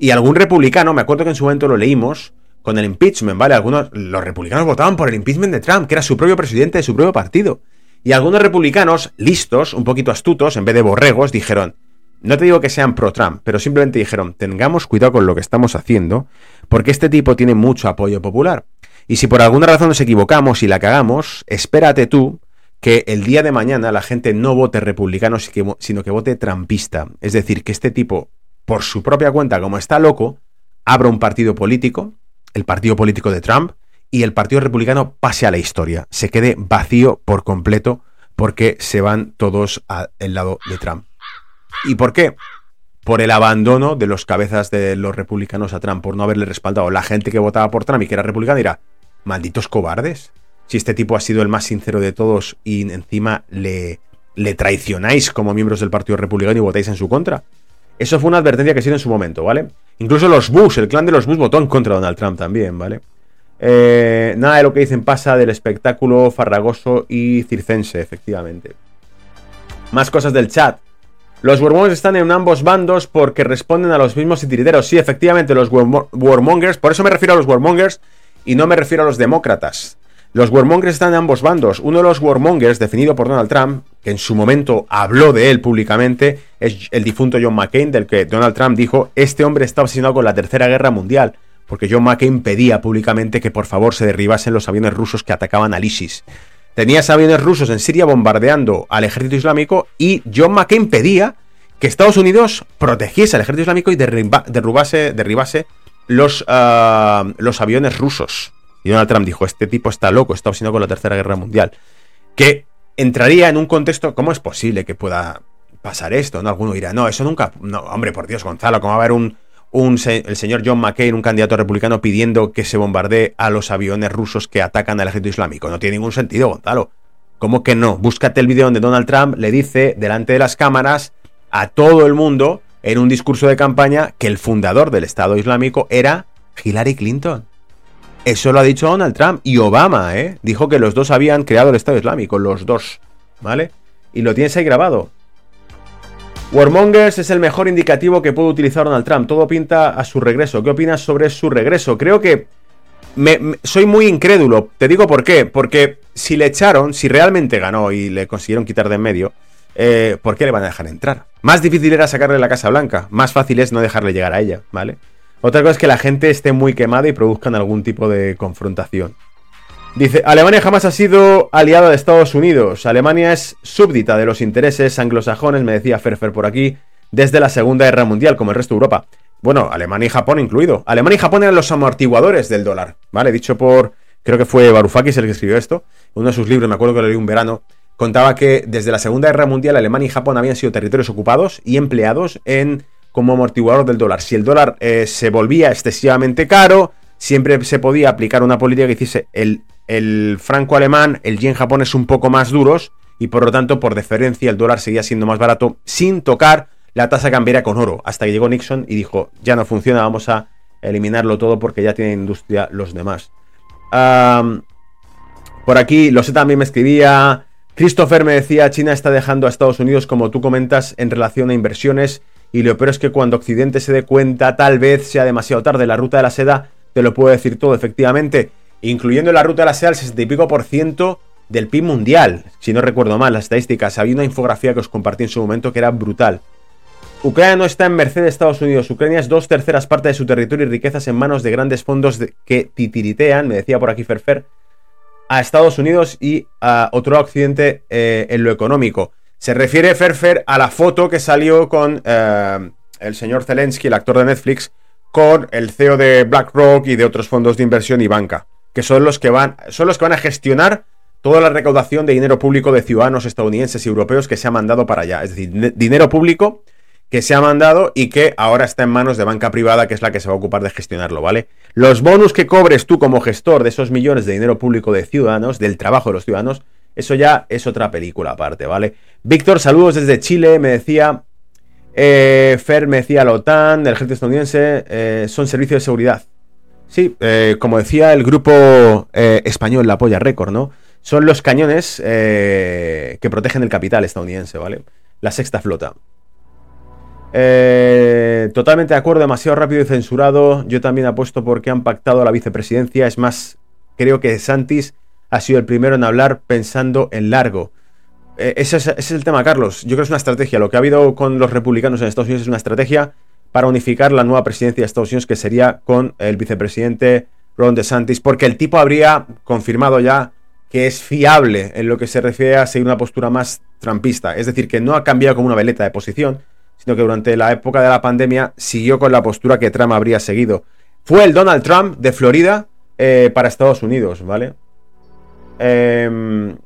Y algún republicano, me acuerdo que en su momento lo leímos, con el impeachment, ¿vale? Algunos, los republicanos votaban por el impeachment de Trump, que era su propio presidente de su propio partido. Y algunos republicanos, listos, un poquito astutos, en vez de borregos, dijeron, no te digo que sean pro-Trump, pero simplemente dijeron, tengamos cuidado con lo que estamos haciendo, porque este tipo tiene mucho apoyo popular. Y si por alguna razón nos equivocamos y la cagamos, espérate tú que el día de mañana la gente no vote republicano, sino que vote trampista. Es decir, que este tipo, por su propia cuenta, como está loco, abra un partido político, el partido político de Trump, y el Partido Republicano pase a la historia, se quede vacío por completo porque se van todos al lado de Trump. ¿Y por qué? Por el abandono de los cabezas de los republicanos a Trump, por no haberle respaldado. La gente que votaba por Trump y que era republicana dirá, malditos cobardes. Si este tipo ha sido el más sincero de todos y encima le, le traicionáis como miembros del Partido Republicano y votáis en su contra. Eso fue una advertencia que se en su momento, ¿vale? Incluso los Bush, el clan de los Bush votó en contra de Donald Trump también, ¿vale? Eh, nada de lo que dicen pasa del espectáculo farragoso y circense, efectivamente. Más cosas del chat. Los warmongers están en ambos bandos porque responden a los mismos titiriteros. Sí, efectivamente, los warmongers, por eso me refiero a los warmongers y no me refiero a los demócratas. Los warmongers están en ambos bandos. Uno de los warmongers, definido por Donald Trump, que en su momento habló de él públicamente, es el difunto John McCain, del que Donald Trump dijo, este hombre está obsesionado con la Tercera Guerra Mundial porque John McCain pedía públicamente que por favor se derribasen los aviones rusos que atacaban al ISIS. Tenías aviones rusos en Siria bombardeando al ejército islámico y John McCain pedía que Estados Unidos protegiese al ejército islámico y derribase, derribase los, ah, los aviones rusos. Y Donald Trump dijo, este tipo está loco, está obsesionado con la Tercera Guerra Mundial. Que entraría en un contexto, ¿cómo es posible que pueda pasar esto? ¿No? Alguno dirá, no, eso nunca... No, hombre, por Dios, Gonzalo, ¿cómo va a haber un, el señor John McCain, un candidato republicano, pidiendo que se bombardee a los aviones rusos que atacan al ejército islámico. No tiene ningún sentido, Gonzalo. ¿Cómo que no? Búscate el vídeo donde Donald Trump le dice delante de las cámaras a todo el mundo en un discurso de campaña que el fundador del Estado Islámico era Hillary Clinton. Eso lo ha dicho Donald Trump y Obama, ¿eh? Dijo que los dos habían creado el Estado Islámico, los dos, ¿vale? Y lo tienes ahí grabado. Warmongers es el mejor indicativo que puede utilizar Donald Trump. Todo pinta a su regreso. ¿Qué opinas sobre su regreso? Creo que soy muy incrédulo. Te digo por qué. Porque si le echaron, si realmente ganó y le consiguieron quitar de en medio, eh, ¿por qué le van a dejar entrar? Más difícil era sacarle la Casa Blanca. Más fácil es no dejarle llegar a ella, ¿vale? Otra cosa es que la gente esté muy quemada y produzcan algún tipo de confrontación. Dice, Alemania jamás ha sido aliada de Estados Unidos. Alemania es súbdita de los intereses anglosajones, me decía Ferfer por aquí, desde la Segunda Guerra Mundial, como el resto de Europa. Bueno, Alemania y Japón incluido. Alemania y Japón eran los amortiguadores del dólar, ¿vale? Dicho por, creo que fue Varoufakis el que escribió esto. Uno de sus libros, me acuerdo que lo leí un verano, contaba que desde la Segunda Guerra Mundial Alemania y Japón habían sido territorios ocupados y empleados en como amortiguador del dólar. Si el dólar eh, se volvía excesivamente caro, siempre se podía aplicar una política que hiciese el el franco alemán, el yen japonés un poco más duros y por lo tanto, por deferencia, el dólar seguía siendo más barato sin tocar la tasa cambiaria con oro. Hasta que llegó Nixon y dijo, ya no funciona, vamos a eliminarlo todo porque ya tienen industria los demás. por aquí, lo sé también me escribía. Christopher me decía, China está dejando a Estados Unidos, como tú comentas, en relación a inversiones. Y lo peor es que cuando Occidente se dé cuenta, tal vez sea demasiado tarde. La ruta de la seda, te lo puedo decir todo, efectivamente incluyendo la ruta de la seda, el 60 y pico por ciento del PIB mundial. Si no recuerdo mal las estadísticas, había una infografía que os compartí en su momento que era brutal. Ucrania no está en merced de Estados Unidos. Ucrania es dos terceras partes de su territorio y riquezas en manos de grandes fondos que titiritean, me decía por aquí Ferfer, a Estados Unidos y a otro occidente eh, en lo económico. Se refiere Ferfer a la foto que salió con eh, el señor Zelensky, el actor de Netflix, con el CEO de BlackRock y de otros fondos de inversión y banca que son los que van, son los que van a gestionar toda la recaudación de dinero público de ciudadanos estadounidenses y europeos que se ha mandado para allá. Es decir, dinero público que se ha mandado y que ahora está en manos de banca privada, que es la que se va a ocupar de gestionarlo, ¿vale? Los bonus que cobres tú como gestor de esos millones de dinero público de ciudadanos, del trabajo de los ciudadanos, eso ya es otra película aparte, ¿vale? Víctor, saludos desde Chile, me decía. Eh, Fer me decía la OTAN, el ejército estadounidense, eh, son servicios de seguridad. Sí, eh, como decía el grupo eh, español La Polla Record, ¿no? son los cañones eh, que protegen el capital estadounidense, ¿vale? La sexta flota. Totalmente de acuerdo, demasiado rápido y censurado. Yo también apuesto porque han pactado la vicepresidencia. Es más, creo que Santis ha sido el primero en hablar pensando en largo. Eh, ese, es, el tema, Carlos. Yo creo que es una estrategia. Lo que ha habido con los republicanos en Estados Unidos es una estrategia para unificar la nueva presidencia de Estados Unidos, que sería con el vicepresidente Ron DeSantis, porque el tipo habría confirmado ya que es fiable en lo que se refiere a seguir una postura más trampista. Es decir, que no ha cambiado como una veleta de posición, sino que durante la época de la pandemia siguió con la postura que Trump habría seguido. Fue el Donald Trump de Florida eh, para Estados Unidos, ¿vale? Em,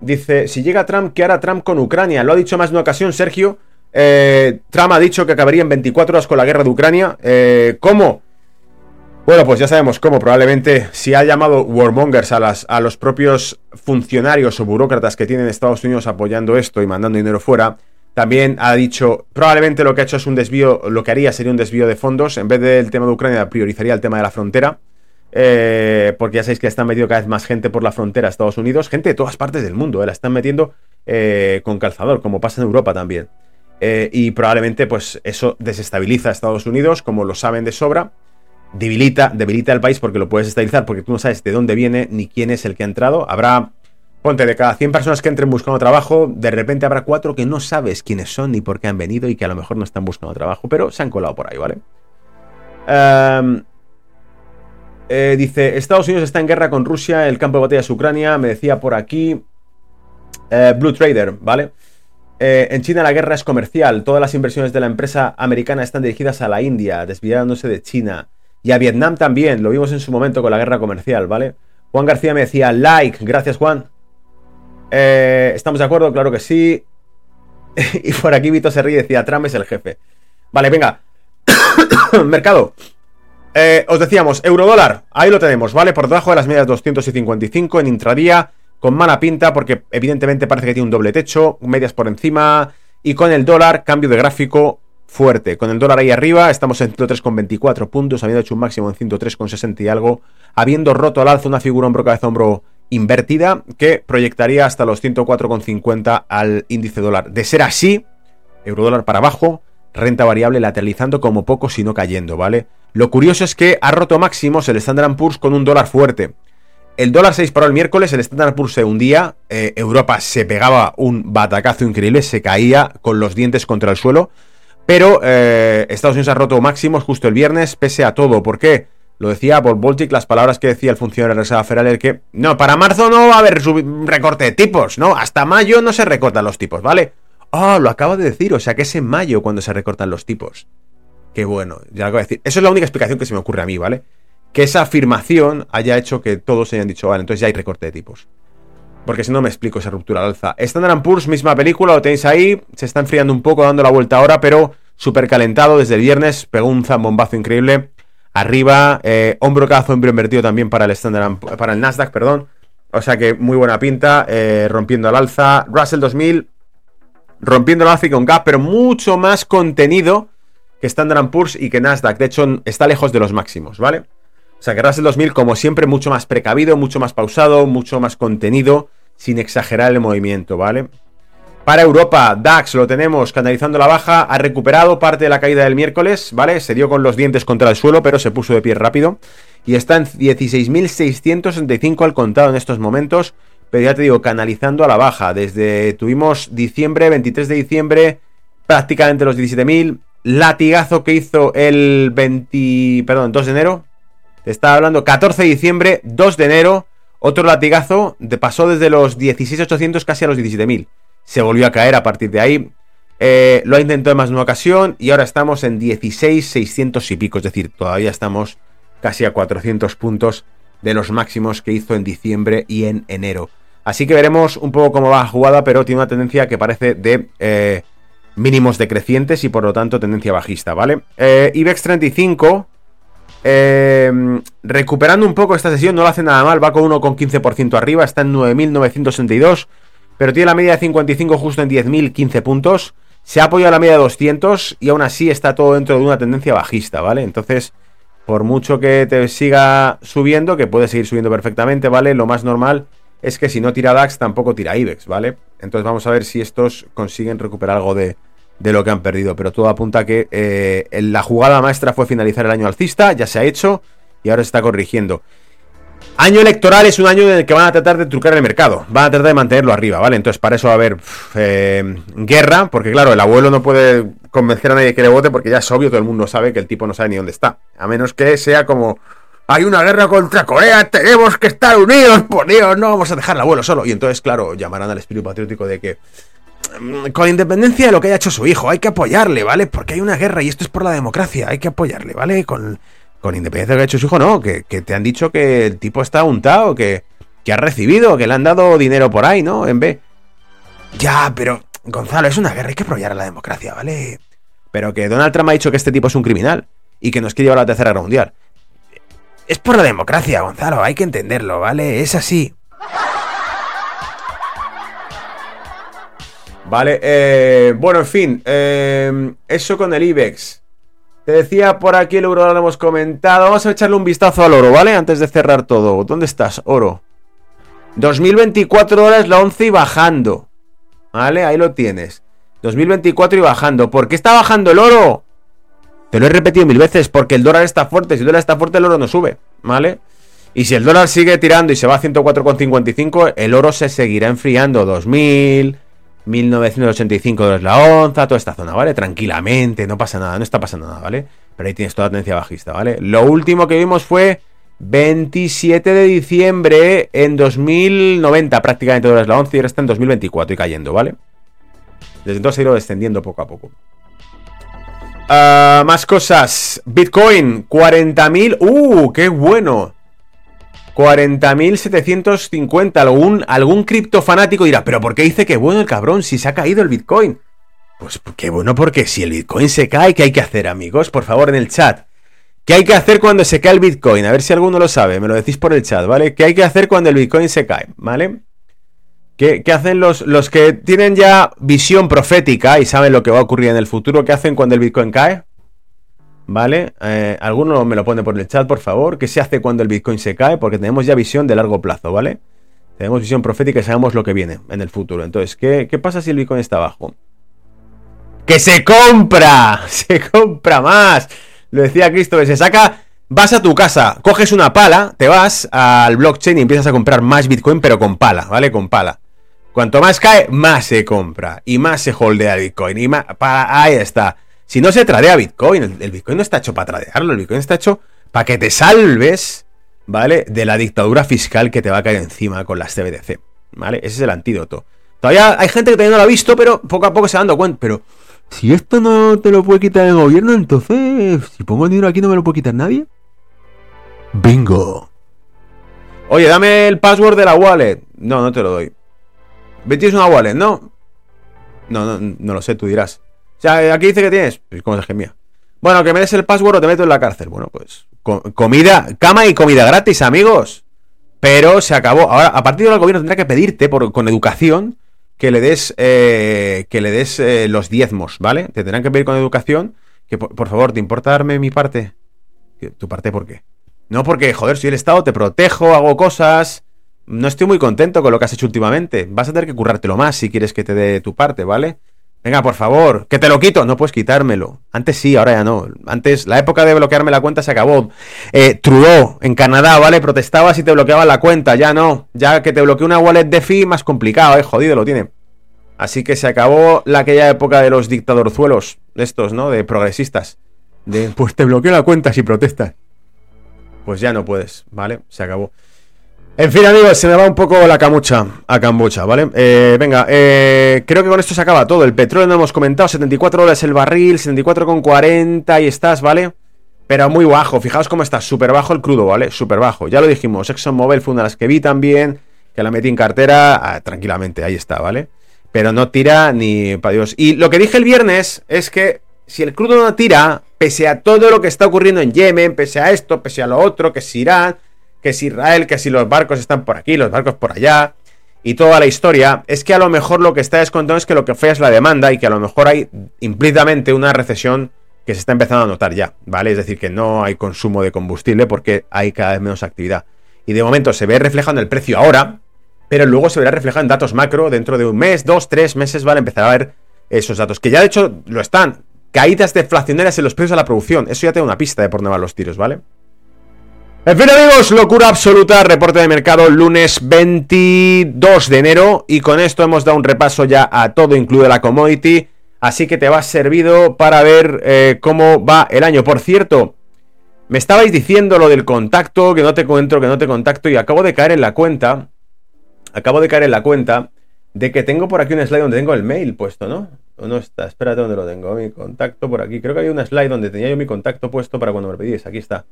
dice, si llega Trump, ¿qué hará Trump con Ucrania? Lo ha dicho más de una ocasión Sergio. Eh, Trump ha dicho que acabaría en 24 horas con la guerra de Ucrania. Eh, ¿Cómo? Bueno, pues ya sabemos cómo. Probablemente si ha llamado warmongers a, a los propios funcionarios o burócratas que tienen Estados Unidos apoyando esto y mandando dinero fuera, también ha dicho, probablemente lo que ha hecho es un desvío, lo que haría sería un desvío de fondos. En vez del tema de Ucrania, priorizaría el tema de la frontera. Eh, porque ya sabéis que están metiendo cada vez más gente por la frontera a Estados Unidos. Gente de todas partes del mundo, eh, la están metiendo con calzador, como pasa en Europa también. Y probablemente, pues, eso desestabiliza a Estados Unidos, como lo saben de sobra. Debilita, debilita el país porque lo puedes estabilizar, porque tú no sabes de dónde viene ni quién es el que ha entrado. Habrá Ponte, de cada 100 personas que entren buscando trabajo, de repente habrá cuatro que no sabes quiénes son ni por qué han venido y que a lo mejor no están buscando trabajo, pero se han colado por ahí, ¿vale? Em, eh, dice, Estados Unidos está en guerra con Rusia, el campo de batalla es Ucrania, me decía por aquí eh, Blue Trader, ¿vale? Eh, en China la guerra es comercial, todas las inversiones de la empresa americana están dirigidas a la India, desviándose de China, y a Vietnam también, lo vimos en su momento con la guerra comercial, ¿vale? Juan García me decía, like, gracias Juan. Eh, ¿Estamos de acuerdo? Claro que sí. y por aquí Vito se ríe y decía, Trump es el jefe. Vale, venga. Mercado. Eh, os decíamos, eurodólar, ahí lo tenemos, ¿vale? Por debajo de las medias 255 en intradía, con mala pinta, porque evidentemente parece que tiene un doble techo, medias por encima, y con el dólar, cambio de gráfico fuerte. Con el dólar ahí arriba, estamos en 103,24 puntos, habiendo hecho un máximo en 103,60 y algo, habiendo roto al alza una figura hombro cabeza hombro invertida que proyectaría hasta los 104,50 al índice dólar. De ser así, eurodólar para abajo, renta variable lateralizando como poco si no cayendo, ¿vale? Lo curioso es que ha roto máximos el Standard Poor's con un dólar fuerte. El dólar se disparó el miércoles, el Standard Poor's se hundía, eh, Europa se pegaba un batacazo increíble, se caía con los dientes contra el suelo, pero eh, Estados Unidos ha roto máximos justo el viernes, pese a todo. ¿Por qué? Lo decía Bob Baltic, las palabras que decía el funcionario de Reserva Federal es que no, para marzo no va a haber recorte de tipos, ¿no? Hasta mayo no se recortan los tipos, ¿vale? Oh, lo acabo de decir, o sea que es en mayo cuando se recortan los tipos. Qué bueno, ya lo acabo de decir. Eso es la única explicación que se me ocurre a mí, ¿vale? Que esa afirmación haya hecho que todos hayan dicho, vale, entonces ya hay recorte de tipos. Porque si no me explico esa ruptura al alza. Standard Poor's, misma película, lo tenéis ahí. Se está enfriando un poco, dando la vuelta ahora, pero súper calentado desde el viernes. Pegó un zambombazo increíble. Arriba, eh, hombro cazo, hombro invertido también para el Standard, para el Nasdaq, perdón. O sea que muy buena pinta, eh, rompiendo al alza. Russell 2000, rompiendo el alza y con gap, pero mucho más contenido que Standard Poor's y que Nasdaq. De hecho, está lejos de los máximos, ¿vale? Sea que Russell 2000, como siempre, mucho más precavido, mucho más pausado, mucho más contenido, sin exagerar el movimiento, ¿vale? Para Europa, DAX lo tenemos canalizando la baja, ha recuperado parte de la caída del miércoles, ¿vale? Se dio con los dientes contra el suelo, pero se puso de pie rápido. Y está en 16.665 al contado en estos momentos, pero ya te digo, canalizando a la baja. Desde tuvimos diciembre, 23 de diciembre, prácticamente los 17.000. Latigazo que hizo el 20, perdón, 2 de enero. Estaba hablando 14 de diciembre, 2 de enero. Otro latigazo, pasó desde los 16.800 casi a los 17.000 se volvió a caer a partir de ahí. Eh, lo ha intentado en más de una ocasión y ahora estamos en 16,600 y pico, es decir, todavía estamos casi a 400 puntos de los máximos que hizo en diciembre y en enero. Así que veremos un poco cómo va la jugada, pero tiene una tendencia que parece de eh, mínimos decrecientes y por lo tanto tendencia bajista, ¿vale? Eh, IBEX 35, recuperando un poco esta sesión, no lo hace nada mal, va con 1,15% arriba, está en 9.962 pero tiene la media de 55 justo en 10.015 puntos. Se ha apoyado a la media de 200 y aún así está todo dentro de una tendencia bajista, ¿vale? Entonces, por mucho que te siga subiendo, que puede seguir subiendo perfectamente, ¿vale? Lo más normal es que si no tira DAX tampoco tira IBEX, ¿vale? Entonces vamos a ver si estos consiguen recuperar algo de, lo que han perdido. Pero todo apunta a que eh, la jugada maestra fue finalizar el año alcista, ya se ha hecho y ahora se está corrigiendo. Año electoral es un año en el que van a tratar de trucar el mercado, van a tratar de mantenerlo arriba, ¿vale? Entonces para eso va a haber eh, guerra, porque claro, el abuelo no puede convencer a nadie que le vote porque ya es obvio, todo el mundo sabe que el tipo no sabe ni dónde está. A menos que sea como, hay una guerra contra Corea, tenemos que estar unidos, por Dios, no vamos a dejar al abuelo solo. Y entonces, claro, llamarán al espíritu patriótico de que, con independencia de lo que haya hecho su hijo, hay que apoyarle, ¿vale? Porque hay una guerra y esto es por la democracia, hay que apoyarle, ¿vale? Con con independencia de lo que ha hecho su hijo, no, que, te han dicho que el tipo está untado, que, que ha recibido, que le han dado dinero por ahí, ¿no? En vez. Ya, pero, Gonzalo, es una guerra, hay que apoyar a la democracia, ¿vale? Pero que Donald Trump ha dicho que este tipo es un criminal y que nos quiere llevar a la tercera guerra mundial. Es por la democracia, Gonzalo, hay que entenderlo, ¿vale? Es así. Vale, eh, bueno, en fin, eh, eso con el IBEX. Te decía por aquí el oro, lo hemos comentado. Vamos a echarle un vistazo al oro, ¿vale? Antes de cerrar todo. ¿Dónde estás, oro? 2024 horas la 11 y bajando. ¿Vale? Ahí lo tienes. 2024 y bajando. ¿Por qué está bajando el oro? Te lo he repetido mil veces. Porque el dólar está fuerte. Si el dólar está fuerte, el oro no sube. ¿Vale? Y si el dólar sigue tirando y se va a 104,55, el oro se seguirá enfriando. 2000, 1985 dólares la onza, toda esta zona, ¿vale? Tranquilamente, no pasa nada, no está pasando nada, ¿vale? Pero ahí tienes toda la tendencia bajista, ¿vale? Lo último que vimos fue 27 de diciembre en 2090, prácticamente dólares la onza, y ahora está en 2024 y cayendo, ¿vale? Desde entonces ha ido descendiendo poco a poco. Ah, más cosas. Bitcoin, 40.000. ¡Uh! ¡Qué bueno! 40.750. Algún, algún criptofanático dirá, pero ¿por qué dice que bueno el cabrón si se ha caído el Bitcoin? Pues qué bueno porque si el Bitcoin se cae, ¿qué hay que hacer amigos? Por favor en el chat. ¿Qué hay que hacer cuando se cae el Bitcoin? A ver si alguno lo sabe, me lo decís por el chat, ¿vale? ¿Qué hay que hacer cuando el Bitcoin se cae? ¿Vale? ¿Qué, qué hacen los, los que tienen ya visión profética y saben lo que va a ocurrir en el futuro? ¿Qué hacen cuando el Bitcoin cae? ¿Vale? Eh, alguno me lo pone por el chat, por favor. ¿Qué se hace cuando el Bitcoin se cae? Porque tenemos ya visión de largo plazo, ¿vale? Tenemos visión profética y sabemos lo que viene en el futuro. Entonces, ¿qué, pasa si el Bitcoin está abajo? ¡Que se compra! ¡Se compra más! Lo decía Cristo, se saca. Vas a tu casa, coges una pala, te vas al blockchain y empiezas a comprar más Bitcoin, pero con pala, ¿vale? Con pala. Cuanto más cae, más se compra. Y más se holdea Bitcoin. Y más. ahí está. Si no se tradea Bitcoin, el, Bitcoin no está hecho para tradearlo, el Bitcoin está hecho para que te salves, ¿vale? De la dictadura fiscal que te va a caer encima con las CBDC, ¿vale? Ese es el antídoto. Todavía hay gente que todavía no lo ha visto, pero poco a poco se va dando cuenta. Pero si esto no te lo puede quitar el gobierno, entonces, si pongo el dinero aquí no me lo puede quitar nadie. Bingo. Oye, dame el password de la wallet. No, no te lo doy. ¿Tienes una wallet, no? No, no, no lo sé, tú dirás. Sea, aquí dice que tienes. Pues, ¿Cómo es que mía? Bueno, que me des el password o te meto en la cárcel. Bueno, pues. comida, cama y comida gratis, amigos. Pero se acabó. Ahora, a partir de ahora el gobierno tendrá que pedirte por, con educación que le des, eh, que le des eh, los diezmos, ¿vale? Te tendrán que pedir con educación que, por, favor, ¿te importa darme mi parte? ¿Tu parte por qué? No porque, joder, soy el Estado, te protejo, hago cosas. No estoy muy contento con lo que has hecho últimamente. Vas a tener que currártelo más si quieres que te dé tu parte, ¿vale? Venga, por favor, que te lo quito. No puedes quitármelo. Antes sí, ahora ya no. Antes, la época de bloquearme la cuenta se acabó. Eh, Trudeau, en Canadá, ¿vale? Protestaba si te bloqueaban la cuenta. Ya no. Ya que te bloqueó una wallet de fee, más complicado, ¿eh? Jodido lo tiene. Así que se acabó la aquella época de los dictadorzuelos, estos, ¿no? De progresistas. De, pues te bloqueo la cuenta si protestas. Pues ya no puedes, ¿vale? Se acabó. En fin, amigos, se me va un poco la camucha a cambucha, ¿vale? Eh, venga, eh, creo que con esto se acaba todo. El petróleo no hemos comentado, 74 horas el barril, 74,40 y estás, ¿vale? Pero muy bajo, fijaos cómo está, súper bajo el crudo, ¿vale? Súper bajo, ya lo dijimos, ExxonMobil fue una de las que vi también, que la metí en cartera, ah, tranquilamente, ahí está, ¿vale? Pero no tira ni para Dios. Y lo que dije el viernes es que si el crudo no tira, pese a todo lo que está ocurriendo en Yemen, pese a esto, pese a lo otro, que es Irán que si Israel, que si los barcos están por aquí, los barcos por allá, y toda la historia, es que a lo mejor lo que está descontando es que lo que fue es la demanda y que a lo mejor hay implícitamente una recesión que se está empezando a notar ya, ¿vale? Es decir, que no hay consumo de combustible porque hay cada vez menos actividad. Y de momento se ve reflejado en el precio ahora, pero luego se verá reflejado en datos macro dentro de un mes, dos, tres meses van a empezar a ver esos datos, que ya de hecho lo están. Caídas deflacionarias en los precios de la producción, eso ya te da una pista de por dónde van los tiros, ¿vale? En fin amigos, locura absoluta, reporte de mercado lunes 22 de enero y con esto hemos dado un repaso ya a todo, incluido la commodity, así que te va servido para ver eh, cómo va el año. Por cierto, me estabais diciendo lo del contacto, que no te encuentro, que no te contacto y acabo de caer en la cuenta, acabo de caer en la cuenta de que tengo por aquí un slide donde tengo el mail puesto, ¿no? ¿O no está? Espérate dónde lo tengo, mi contacto por aquí. Creo que hay una slide donde tenía yo mi contacto puesto para cuando me lo pedís. Aquí está.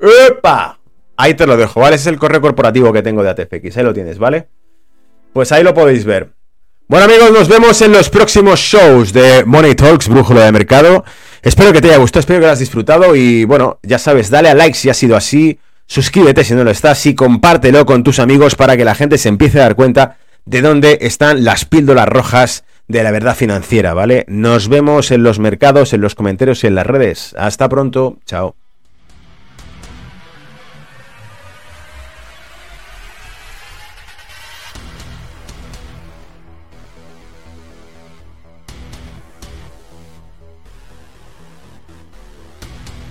¡Epa! Ahí te lo dejo, ¿vale? Ese es el correo corporativo que tengo de ATFX, ahí lo tienes, ¿vale? Pues ahí lo podéis ver. Bueno amigos, nos vemos en los próximos shows de Money Talks, Brújula de Mercado. Espero que te haya gustado, espero que lo hayas disfrutado y bueno, ya sabes, dale a like si ha sido así, suscríbete si no lo estás y compártelo con tus amigos para que la gente se empiece a dar cuenta de dónde están las píldoras rojas de la verdad financiera, ¿vale? Nos vemos en los mercados, en los comentarios y en las redes. Hasta pronto, chao.